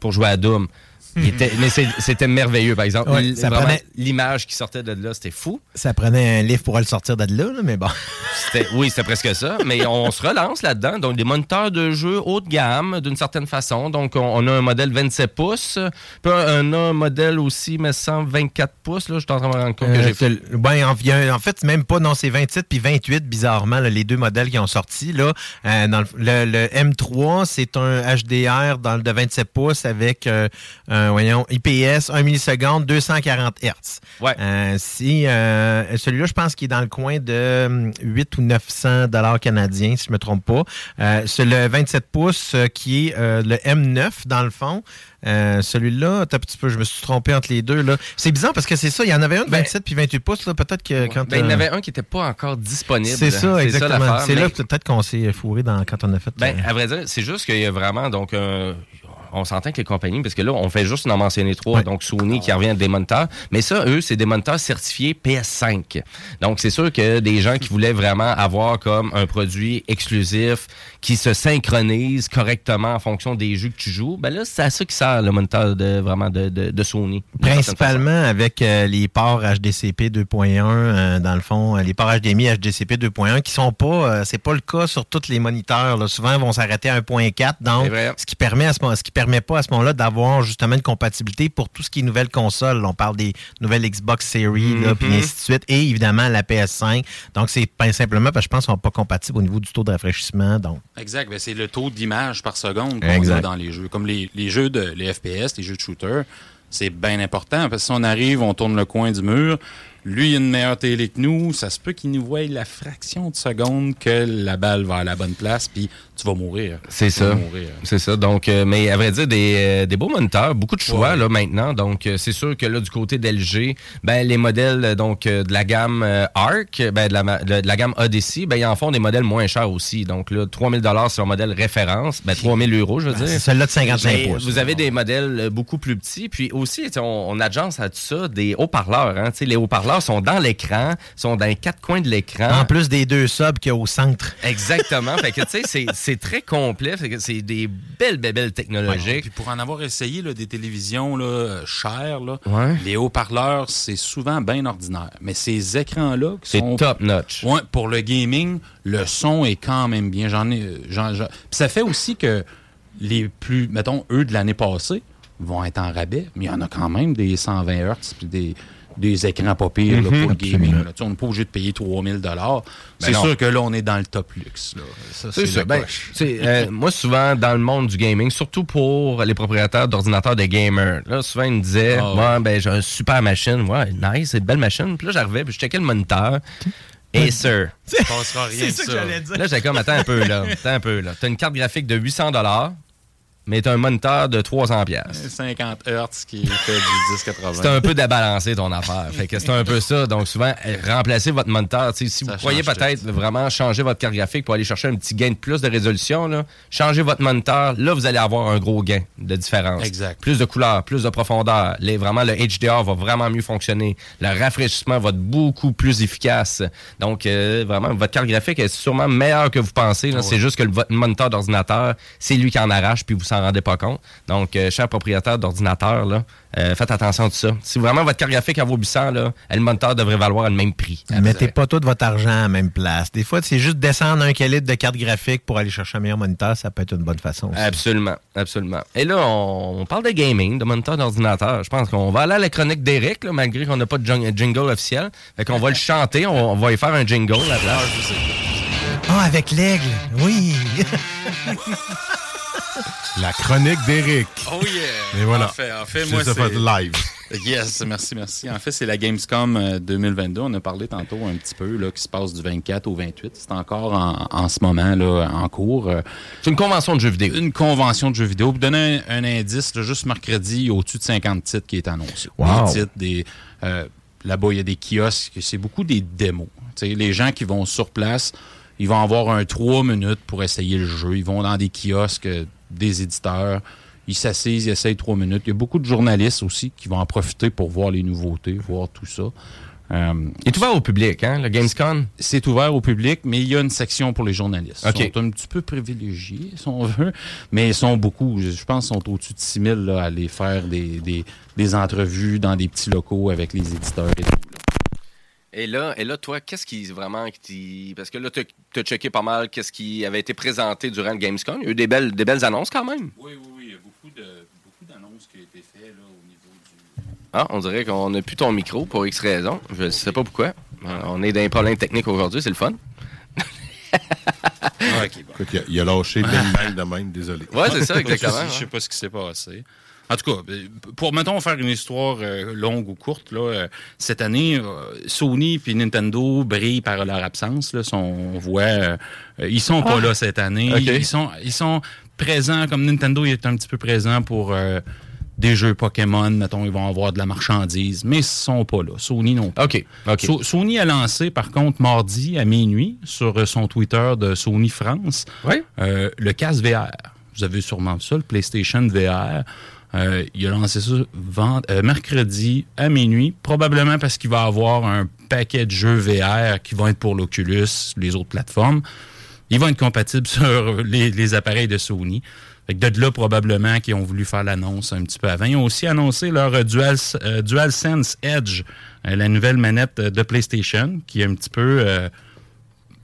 pour jouer à Doom. Il était- mais c'était merveilleux, par exemple. Ouais, ça prenait- L'image qui sortait de là, c'était fou. Ça prenait un livre pour le sortir de là, là, mais bon. Oui, c'était presque ça. Mais on se relance là-dedans. Donc, des moniteurs de jeu haut de gamme, d'une certaine façon. Donc, on, on a un modèle 27 pouces. Puis, on a un modèle aussi, me semble, 24 pouces. Là, je suis en train de me rendre compte que Euh, j'ai le- ben, en, fait, même pas, non, c'est 27 puis 28, bizarrement, là, les deux modèles qui ont sorti. Là, Euh, dans le, le- le M3, c'est un HDR dans de 27 pouces avec euh, un voyons, IPS 1 milliseconde, 240 Hz. Ouais. Euh, si, euh, celui-là, je pense qu'il est dans le coin de hum, 8 ou 900 dollars canadiens, si je me trompe pas. Euh, c'est le 27 pouces euh, qui est euh, le M9, dans le fond. Euh, celui-là, un petit peu, je me suis trompé entre les deux. là. C'est bizarre parce que c'est ça, il y en avait un de 27 puis 28 pouces. là, Peut-être que quand. Ben, il y en euh, avait un qui n'était pas encore disponible. c'est ça, exactement. C'est là peut-être qu'on s'est fourré dans, quand on a fait. Ben, euh, à vrai dire, c'est juste qu'il y a vraiment, donc, on s'entend que les compagnies, parce que là, on fait juste en mentionner trois, donc Sony qui revient des moniteurs, mais ça, eux, c'est des moniteurs certifiés PS5. Donc, c'est sûr que des gens qui voulaient vraiment avoir comme un produit exclusif qui se synchronise correctement en fonction des jeux que tu joues, ben là, c'est à ça qui sert le moniteur de, vraiment de, de, de Sony. Principalement avec euh, les ports HDCP 2.1, euh, dans le fond, euh, les ports HDMI HDCP 2.1 qui sont pas, euh, c'est pas le cas sur tous les moniteurs. là. Souvent, ils vont s'arrêter à 1.4, donc ce qui permet à ce moment, ce qui permet pas à ce moment-là d'avoir justement une compatibilité pour tout ce qui est nouvelles consoles. On parle des nouvelles Xbox Series, là, Mhm. puis ainsi de suite, et évidemment la PS5. Donc c'est pas simplement parce que je pense qu'ils sont pas compatibles au niveau du taux de rafraîchissement. Donc Exact. Ben, c'est le taux d'image par seconde qu'on a dans les jeux. Comme les, les jeux de les FPS, les jeux de shooter, c'est bien important parce que si on arrive, on tourne le coin du mur, lui, il a une meilleure télé que nous, ça se peut qu'il nous voie la fraction de seconde que la balle va à la bonne place, puis tu vas mourir. C'est Tu vas ça. mourir. C'est ça. Donc, euh, mais à vrai dire, des, euh, des beaux moniteurs, beaucoup de choix Ouais. là maintenant. Donc, euh, c'est sûr que là, du côté d'LG, ben les modèles donc euh, de la gamme euh, Arc, ben de la, de la gamme Odyssey, ben ils en font des modèles moins chers aussi. Donc là, 3000 dollars sur un modèle référence, ben 3000 euros, je veux dire. c'est celui-là de 55 Mais pouces. Vous avez des modèles beaucoup plus petits, puis aussi, on, on agence à tout ça des haut-parleurs. Hein, Tu sais, les haut-parleurs sont dans l'écran, sont dans les quatre coins de l'écran. en plus des deux subs qu'il y a au centre. Exactement. fait que, tu sais, c'est- c'est très complet. C'est des belles, belles, belles technologiques. Puis pour en avoir essayé là, des télévisions là, euh, chères, là, Ouais. les haut-parleurs, c'est souvent bien ordinaire. Mais ces écrans-là, C'est sont top notch. Ouais, pour le gaming, le son est quand même bien. J'en ai. euh, Puis ça fait aussi que les plus, mettons, eux de l'année passée vont être en rabais, mais il y en a quand même des 120 Hz puis des, des écrans pas pires Mhm, pour le gaming. là. On n'est pas obligé de payer 3000 dollars. Ben C'est sûr que là, on est dans le top luxe. C'est ça. Ben, euh, moi, souvent, dans le monde du gaming, surtout pour les propriétaires d'ordinateurs de gamers, là, souvent, ils me disaient, ouais, ben, j'ai une super machine. Ouais, nice, c'est une belle machine. Puis là, j'arrivais, puis je checkais le moniteur. Il passera rien de ça. Là, j'étais comme, attends un peu, là. Attends un peu, là. T'as une carte graphique de 800 mais un moniteur de 300 pièces. 50 Hz qui fait du 1080. C'est un peu débalancé ton affaire. Fait que c'est un peu ça. Donc souvent, remplacez votre moniteur. Si vous croyez peut-être vraiment changer votre carte graphique pour aller chercher un petit gain de plus de résolution, là, changez votre moniteur. Là, vous allez avoir un gros gain de différence. Exact. Plus de couleurs, plus de profondeur. Les, vraiment, le HDR va vraiment mieux fonctionner. Le rafraîchissement va être beaucoup plus efficace. Donc, euh, vraiment, votre carte graphique est sûrement meilleure que vous pensez. Ouais. C'est juste que le- votre moniteur d'ordinateur, c'est lui qui en arrache puis vous s'en pas compte. Donc, euh, chers propriétaires d'ordinateurs, là, euh, faites attention à tout ça. Si vraiment votre carte graphique en vaut 800, là, le moniteur devrait valoir le même prix. Mettez pas tout votre argent à la même place. Des fois, c'est juste descendre un calibre de carte graphique pour aller chercher un meilleur moniteur, ça peut être une bonne façon. aussi. Absolument, absolument. Et là, on, on parle de gaming, de moniteur d'ordinateur. Je pense qu'on va aller à la chronique d'Eric, malgré qu'on n'a pas de jing- jingle officiel. Fait qu'on va le chanter, on, on va y faire un jingle à la place. Ah, avec l'aigle, oui. La chronique d'Éric. Oh yeah! Et voilà. En fait, en fait Je moi, c'est... live. Yes, merci, merci. En fait, c'est la Gamescom euh, 2022. On a parlé tantôt un petit peu, là, qui se passe du 24 au 28. C'est encore en, en ce moment, là, en cours. Euh, C'est une convention de jeux vidéo. Une convention de jeux vidéo. Pour vous donner un, un indice, là, juste mercredi, au-dessus de 50 titres qui est annoncé. Wow. Des titres, des... euh, Là-bas, il y a des kiosques. C'est beaucoup des démos. Tu sais, les gens qui vont sur place, ils vont avoir un 3 minutes pour essayer le jeu. Ils vont dans des kiosques euh, des éditeurs. Ils s'assisent, ils essayent 3 minutes. Il y a beaucoup de journalistes aussi qui vont en profiter pour voir les nouveautés, voir tout ça. Euh, Il est ouvert au public, hein, le Gamescom? C'est ouvert au public, mais il y a une section pour les journalistes. OK. Ils sont un petit peu privilégiés, si on veut, mais ils sont beaucoup. Je je pense qu'ils sont au-dessus de 6 000 là, à aller faire des, des, des entrevues dans des petits locaux avec les éditeurs et tout. Et là, et là, toi, qu'est-ce qui vraiment. qui- Parce que là, tu as checké pas mal qu'est-ce qui avait été présenté durant le Gamescom. Il y a eu des belles, des belles annonces quand même. Oui, oui, oui. Il y a beaucoup de- beaucoup d'annonces qui ont été faites là, au niveau du. Ah, on dirait qu'on n'a plus ton micro pour X raison. Je ne sais pas pourquoi. Euh, On est dans un problème technique aujourd'hui, c'est le fun. Écoute, il a, il a lâché belle mail de même, désolé. Ouais, c'est ça, exactement. Je sais pas ce qui s'est passé. En tout cas, euh, pour, mettons, faire une histoire euh, longue ou courte, là, euh, cette année, euh, Sony et Nintendo brillent par leur absence. Là, sont, on voit, euh, ils sont pas Ah. là cette année. Ils, sont, ils sont présents, comme Nintendo il est un petit peu présent pour des jeux Pokémon, mettons, ils vont avoir de la marchandise, mais ils sont pas là. Sony non plus. OK. OK. So- Sony a lancé, par contre, mardi à minuit, sur son Twitter de Sony France, euh, le casque VR. Vous avez sûrement vu ça, le PlayStation VR. Euh, il a lancé ça euh, mercredi à minuit, probablement parce qu'il va avoir un paquet de jeux VR qui vont être pour l'Oculus, les autres plateformes. Ils vont être compatibles sur les, appareils de Sony. Fait que de là, probablement, qu'ils ont voulu faire l'annonce un petit peu avant. Ils ont aussi annoncé leur Dual, euh, DualSense Edge, la nouvelle manette de PlayStation, qui est un petit peu...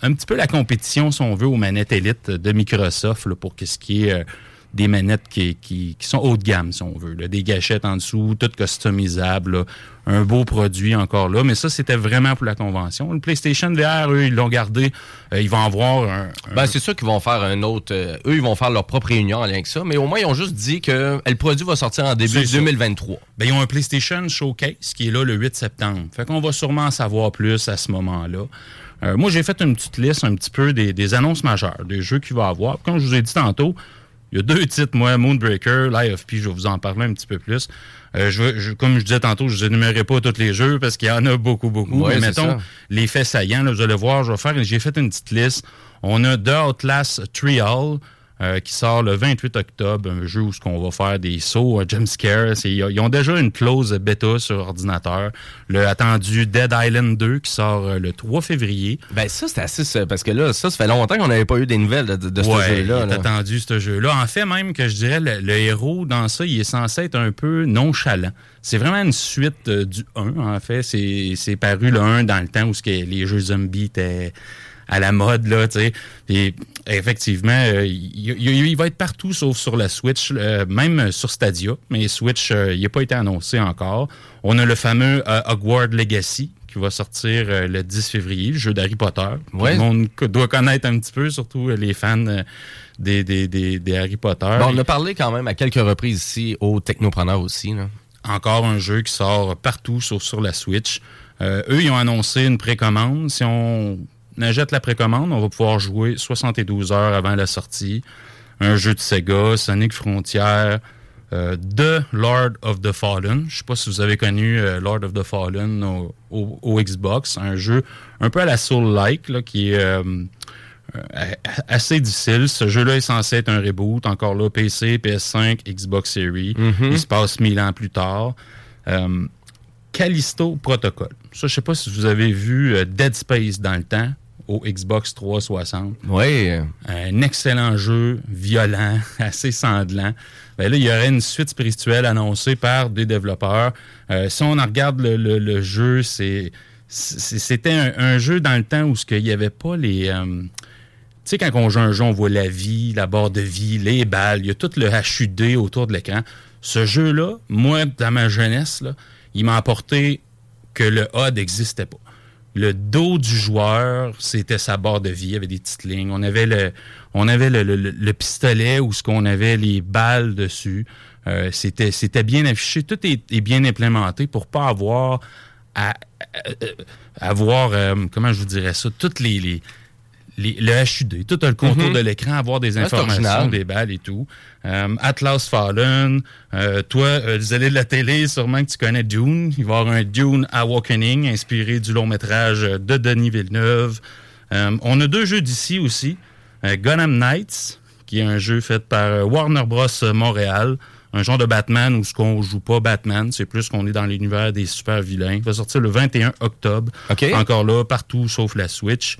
un petit peu la compétition, si on veut, aux manettes élites de Microsoft pour ce qui est des manettes qui, qui, qui sont haut de gamme, si on veut. là. Des gâchettes en dessous, tout customisable. là. Un beau produit encore là. Mais ça, c'était vraiment pour la convention. Le PlayStation VR, eux, ils l'ont gardé. Euh, ils vont avoir un... un- Ben, c'est sûr qu'ils vont faire un autre. euh, eux, ils vont faire leur propre réunion en lien avec ça, mais au moins, ils ont juste dit que euh, le produit va sortir en début C'est ça. 2023. Ben, ils ont un PlayStation Showcase qui est là le 8 septembre. Fait qu'on va sûrement en savoir plus à ce moment-là. Euh, moi, j'ai fait une petite liste un petit peu des, des annonces majeures, des jeux qu'il va y avoir. Comme je vous ai dit tantôt, il y a deux titres, moi, Moonbreaker, l'IFP, je vais vous en parler un petit peu plus. Euh, je, je- comme je disais tantôt, je ne énumérerai pas tous les jeux parce qu'il y en a beaucoup, beaucoup. Ouais, Mais mettons, ça. les faits saillants, là, vous allez voir, je vais faire, j'ai fait une petite liste. On a The Outlast Trial, euh, qui sort le 28 octobre, un jeu où ce qu'on va faire des sauts, un jump scare. C'est- Ils ont déjà une clause bêta sur ordinateur. Le attendu Dead Island 2 qui sort euh, le 3 février. Ben, ça, c'est assez. Parce que là, ça, ça fait longtemps qu'on n'avait pas eu des nouvelles de, de ce jeu-là. là. attendu ce jeu-là. En fait, même que je dirais, le, le héros dans ça, il est censé être un peu nonchalant. C'est vraiment une suite euh, du 1, en fait. C'est c'est paru le 1 dans le temps où ce que les jeux zombies étaient à la mode, là, tu sais. Et effectivement, euh, il, il- il va être partout sauf sur la Switch, euh, même sur Stadia. Mais Switch, euh, il n'a pas été annoncé encore. On a le fameux Hogwarts Legacy qui va sortir le 10 février, le jeu d'Harry Potter. Tout Ouais. le monde doit connaître un petit peu, surtout les fans des, des, des, des Harry Potter. Bon, on a parlé quand même à quelques reprises ici aux technopreneurs aussi. Là. Encore un jeu qui sort partout sauf sur la Switch. Euh, eux, ils ont annoncé une précommande. Si on achète la précommande, on va pouvoir jouer 72 heures avant la sortie. Un jeu de Sega, Sonic Frontier, euh, The Lord of the Fallen. Je sais pas si vous avez connu euh, Lord of the Fallen au, au- au Xbox. Un jeu un peu à la Soul-like, qui est euh, euh, assez difficile. Ce jeu-là est censé être un reboot. Encore là, PC, PS5, Xbox Series. Mhm. Il se passe mille ans plus tard. Callisto Protocol. Ça, je sais pas si vous avez vu Dead Space dans le temps au Xbox 360. Oui. Un excellent jeu, violent, assez sanglant. Ben là, il y aurait une suite spirituelle annoncée par des développeurs. Euh, si on en regarde le, le- le jeu, c'est c'était un, un jeu dans le temps où ce qu'il n'y avait pas les... euh, tu sais, quand on joue un jeu, on voit la vie, la barre de vie, les balles, il y a tout le HUD autour de l'écran. Ce jeu-là, moi, dans ma jeunesse, là, il m'a apporté que le HUD n'existait pas. Le dos du joueur, c'était sa barre de vie, il y avait des petites lignes. On avait le, on avait le, le- le- le pistolet où ce qu'on avait les balles dessus. Euh, c'était, c'était bien affiché, tout est, bien implémenté pour pas avoir à, avoir, euh, comment je vous dirais ça, toutes les, les- le HUD, tout le contour Mhm. de l'écran, avoir des c'est informations, des balles et tout. Euh, Atlas Fallen, euh, toi, euh, vous allez de la télé, sûrement que tu connais Dune. Il va y avoir un Dune Awakening, inspiré du long métrage de Denis Villeneuve. Euh, on a deux jeux d'ici aussi. Gotham Knights, qui est un jeu fait par Warner Bros. Montréal. Un genre de Batman où ce qu'on joue pas Batman, c'est plus qu'on est dans l'univers des super vilains. Il va sortir le 21 octobre. Encore là, partout sauf la Switch.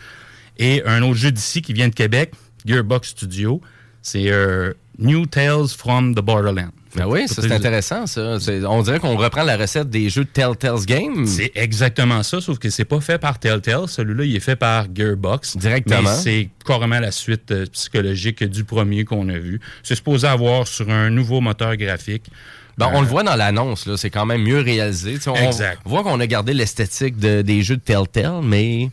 Et un autre jeu d'ici qui vient de Québec, Gearbox Studio, c'est euh, New Tales from the Borderlands. Ben oui, ça c'est intéressant, ça. On dirait qu'on reprend la recette des jeux de Telltale's Game. C'est exactement ça, sauf que c'est pas fait par Telltale. Celui-là, il est fait par Gearbox. Directement. C'est carrément la suite euh, psychologique du premier qu'on a vu. C'est supposé avoir sur un nouveau moteur graphique. Ben, on Euh, le voit dans l'annonce, là, c'est quand même mieux réalisé. On Exact. voit qu'on a gardé l'esthétique de- des jeux de Telltale, mais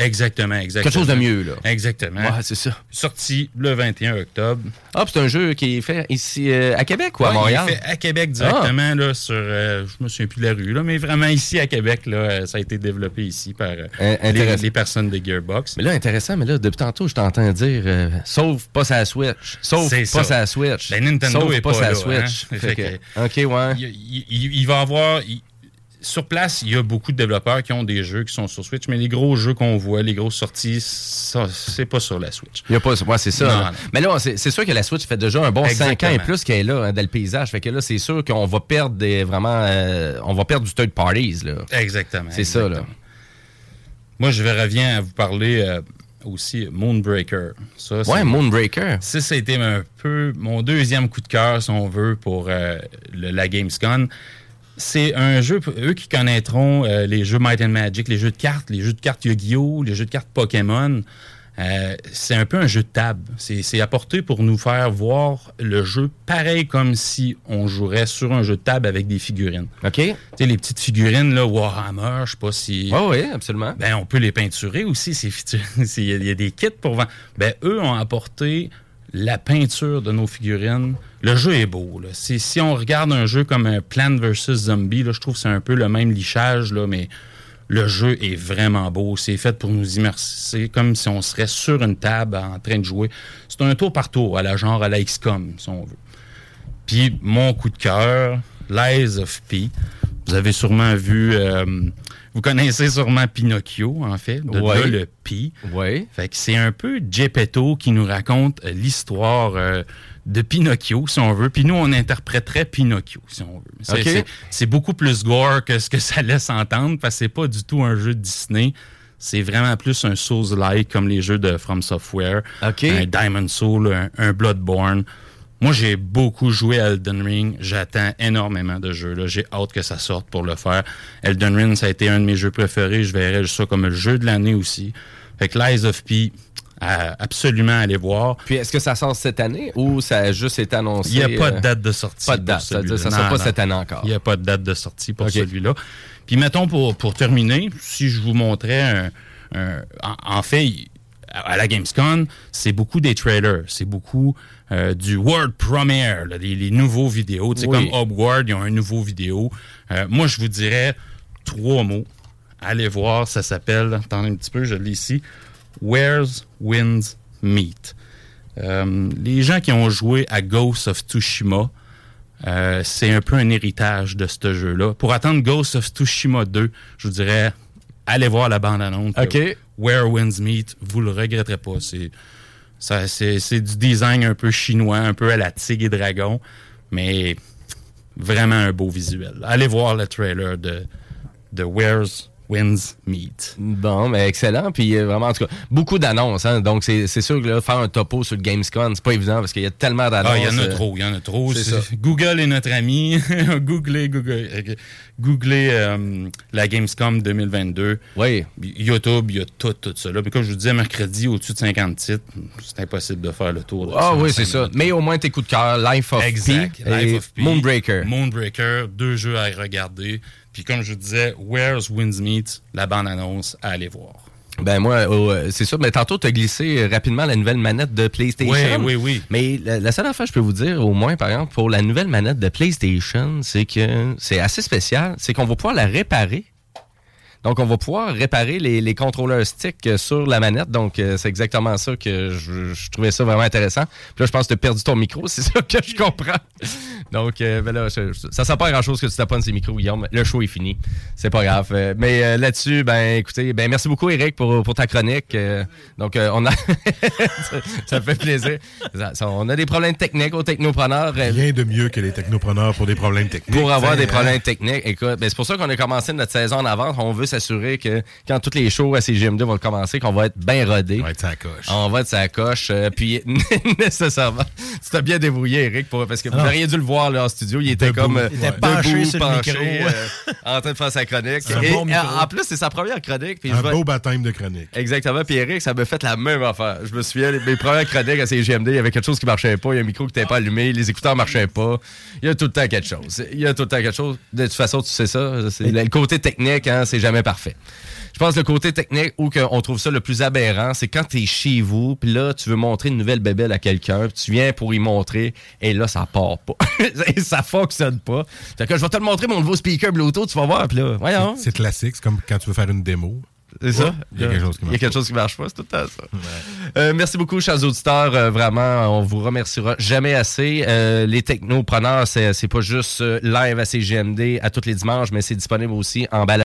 Exactement, exactement. Quelque chose de mieux, là. Exactement. Ouais, c'est ça. Sorti le 21 octobre. Ah, puis c'est un jeu qui est fait ici euh, à Québec ou à Montréal? Il est fait à Québec directement, là, sur. euh, je me souviens plus de la rue, là, mais vraiment ici à Québec, là, euh, ça a été développé ici par euh, les, personnes de Gearbox. Mais là, intéressant, mais là, depuis tantôt, je t'entends dire sauf pas sa Switch. Sauf pas ça. sa Switch. Ben, Nintendo sauf est pas, pas sa là, Switch. hein. Fait Fait que- OK, ouais. Il, il- il- il va avoir. il- sur place, il y a beaucoup de développeurs qui ont des jeux qui sont sur Switch, mais les gros jeux qu'on voit, les grosses sorties, ça, c'est pas sur la Switch. Il y a pas, ouais, c'est ça. Non, là. non. Mais là, c'est sûr que la Switch fait déjà un bon 5 ans et plus qu'elle est là hein, dans le paysage. Fait que là, c'est sûr qu'on va perdre des, vraiment, euh, on va perdre du third parties, là. Exactement. C'est ça, là. Moi, je vais reviens à vous parler euh, aussi Moonbreaker. Ça, Ouais, Moonbreaker. Ça, ça a été un peu mon deuxième coup de cœur, si on veut, pour euh, le- la Gamescom. C'est un jeu, pour eux qui connaîtront euh, les jeux Might and Magic, les jeux de cartes, les jeux de cartes Yu-Gi-Oh!, les jeux de cartes Pokémon. euh, c'est un peu un jeu de table. C'est apporté pour nous faire voir le jeu pareil comme si on jouerait sur un jeu de table avec des figurines. OK. Tu sais, les petites figurines, là, Warhammer, je sais pas si. Oui, oui, absolument. Ben, on peut les peinturer aussi, ces. Il y, y a des kits pour vendre. Ben, eux ont apporté la peinture de nos figurines. Le jeu est beau. Là. Si on regarde un jeu comme un Plant vs. Zombie, là, je trouve que c'est un peu le même lichage, là, mais le jeu est vraiment beau. C'est fait pour nous immerser comme si on serait sur une table en train de jouer. C'est un tour par tour, à la genre à la XCOM, si on veut. Puis mon coup de cœur, Lies of P. Vous avez sûrement vu, euh, vous connaissez sûrement Pinocchio, en fait, de Ouais. là le P. Oui. Fait que c'est un peu Geppetto qui nous raconte euh, l'histoire euh, de Pinocchio, si on veut. Puis nous, on interpréterait Pinocchio, si on veut. C'est, OK. c'est- c'est beaucoup plus gore que ce que ça laisse entendre, parce que c'est pas du tout un jeu de Disney. C'est vraiment plus un Souls-like, comme les jeux de From Software. Un Diamond Soul, un, un Bloodborne. Moi, j'ai beaucoup joué à Elden Ring. J'attends énormément de jeux. là. J'ai hâte que ça sorte pour le faire. Elden Ring, ça a été un de mes jeux préférés. Je verrais ça comme le jeu de l'année aussi. Fait que Lies of P, à absolument aller voir. Puis est-ce que ça sort cette année ou ça a juste été annoncé? Il n'y a pas euh, de date de sortie. Pas de date, ça sort Non, pas non. cette année encore. Il n'y a pas de date de sortie pour celui-là. Puis mettons, pour, pour terminer, si je vous montrais un... un- en, en fait, à la Gamescom, c'est beaucoup des trailers. C'est beaucoup euh, du World Premiere, là, les, les nouveaux vidéos. Sais, Oui. comme Upward, ils ont un nouveau vidéo. Euh, moi, je vous dirais trois mots. Allez voir, ça s'appelle, attendez un petit peu, je l'ai ici, Where's Winds Meet. Euh, les gens qui ont joué à Ghost of Tsushima, c'est un peu un héritage de ce jeu-là. Pour attendre Ghost of Tsushima 2, je vous dirais, allez voir la bande-annonce. OK. Where Winds Meet, vous le regretterez pas. C'est, c'est, du design un peu chinois, un peu à la Tigre et Dragon, mais vraiment un beau visuel. Allez voir le trailer de, de Where's Wins Meat. Bon, mais excellent. Puis euh, vraiment, en tout cas, beaucoup d'annonces. hein. Donc, c'est c'est sûr que là, faire un topo sur le Gamescom, c'est pas évident parce qu'il y a tellement d'annonces. Ah, il y en a euh, trop, il y en a trop. c'est C'est- ça. Google est notre ami. googlez, googlez, euh, googlez euh, la Gamescom 2022. Oui. YouTube, il y a tout, tout ça. Là. Mais comme je vous disais, mercredi, au-dessus de 50 titres, c'est impossible de faire le tour. de Ah oui, c'est ça. minutes. Mais au moins tes coups de cœur, Life of Exact. Pi Life et of Pi, Moonbreaker. Moonbreaker, deux jeux à regarder. Puis comme je disais, Where's Windsmeet, la bande-annonce à aller voir. Ben moi, euh, c'est ça. Mais tantôt, tu as glissé rapidement la nouvelle manette de PlayStation. Oui, oui, oui. Mais la, la seule affaire que je peux vous dire, au moins, par exemple, pour la nouvelle manette de PlayStation, c'est que c'est assez spécial. C'est qu'on va pouvoir la réparer. Donc, on va pouvoir réparer les, les contrôleurs stick euh, sur la manette. Donc, euh, c'est exactement ça que je, je trouvais ça vraiment intéressant. Puis là, je pense que tu as perdu ton micro. C'est ça que je comprends. Donc, euh, ben là, ça sert pas à grand-chose que tu taponnes ces micros, Guillaume. Le show est fini. C'est pas grave. Euh, mais là-dessus, ben écoutez, ben merci beaucoup, Eric, pour, pour ta chronique. Donc, on a... ça, fait plaisir. Ça- ça- on a des problèmes techniques aux technopreneurs. Rien de mieux que les technopreneurs pour des problèmes techniques. pour avoir des problèmes techniques. Écoute, ben, c'est pour ça qu'on a commencé notre saison en avance. On veut s'assurer que quand tous les shows à CGM2 vont commencer, qu'on va être bien rodé. On va être sa coche. On va être sa coche. euh, puis nécessairement, tu t'es bien débrouillé, Eric, pour, parce que vous Ah. auriez dû le voir là, en studio. Il était Debout. comme euh, Il était debout, penché sur le penché, euh, en train de faire sa chronique. Et, bon euh, en plus, c'est sa première chronique. Puis Un je vais- beau baptême de chronique. Exactement. Puis Eric, ça m'a fait la même affaire. Je me souviens, mes premières chroniques à CGMD, il y avait quelque chose qui marchait pas, il y a un micro qui n'était pas allumé, les écouteurs marchaient pas. Il y a tout le temps quelque chose. Il y a tout le temps quelque chose. De toute façon, tu sais ça. Le côté technique, hein, c'est jamais parfait. Je pense que le côté technique où on trouve ça le plus aberrant, c'est quand tu es chez vous, puis là, tu veux montrer une nouvelle bébelle à quelqu'un, puis tu viens pour y montrer, et là, ça part pas. Ça fonctionne pas. Fait que je vais te le montrer, mon nouveau speaker Bluetooth, tu vas voir, puis là, voyons. C'est classique, c'est comme quand tu veux faire une démo. C'est ça? Il y a quelque chose qui Il y a marche. quelque chose qui marche pas, c'est tout le temps ça. Euh, merci beaucoup, chers auditeurs. Euh, vraiment, on vous remerciera jamais assez. Euh, les technopreneurs, c'est c'est pas juste live à CGMD à tous les dimanches, mais c'est disponible aussi en balade.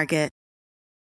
Target.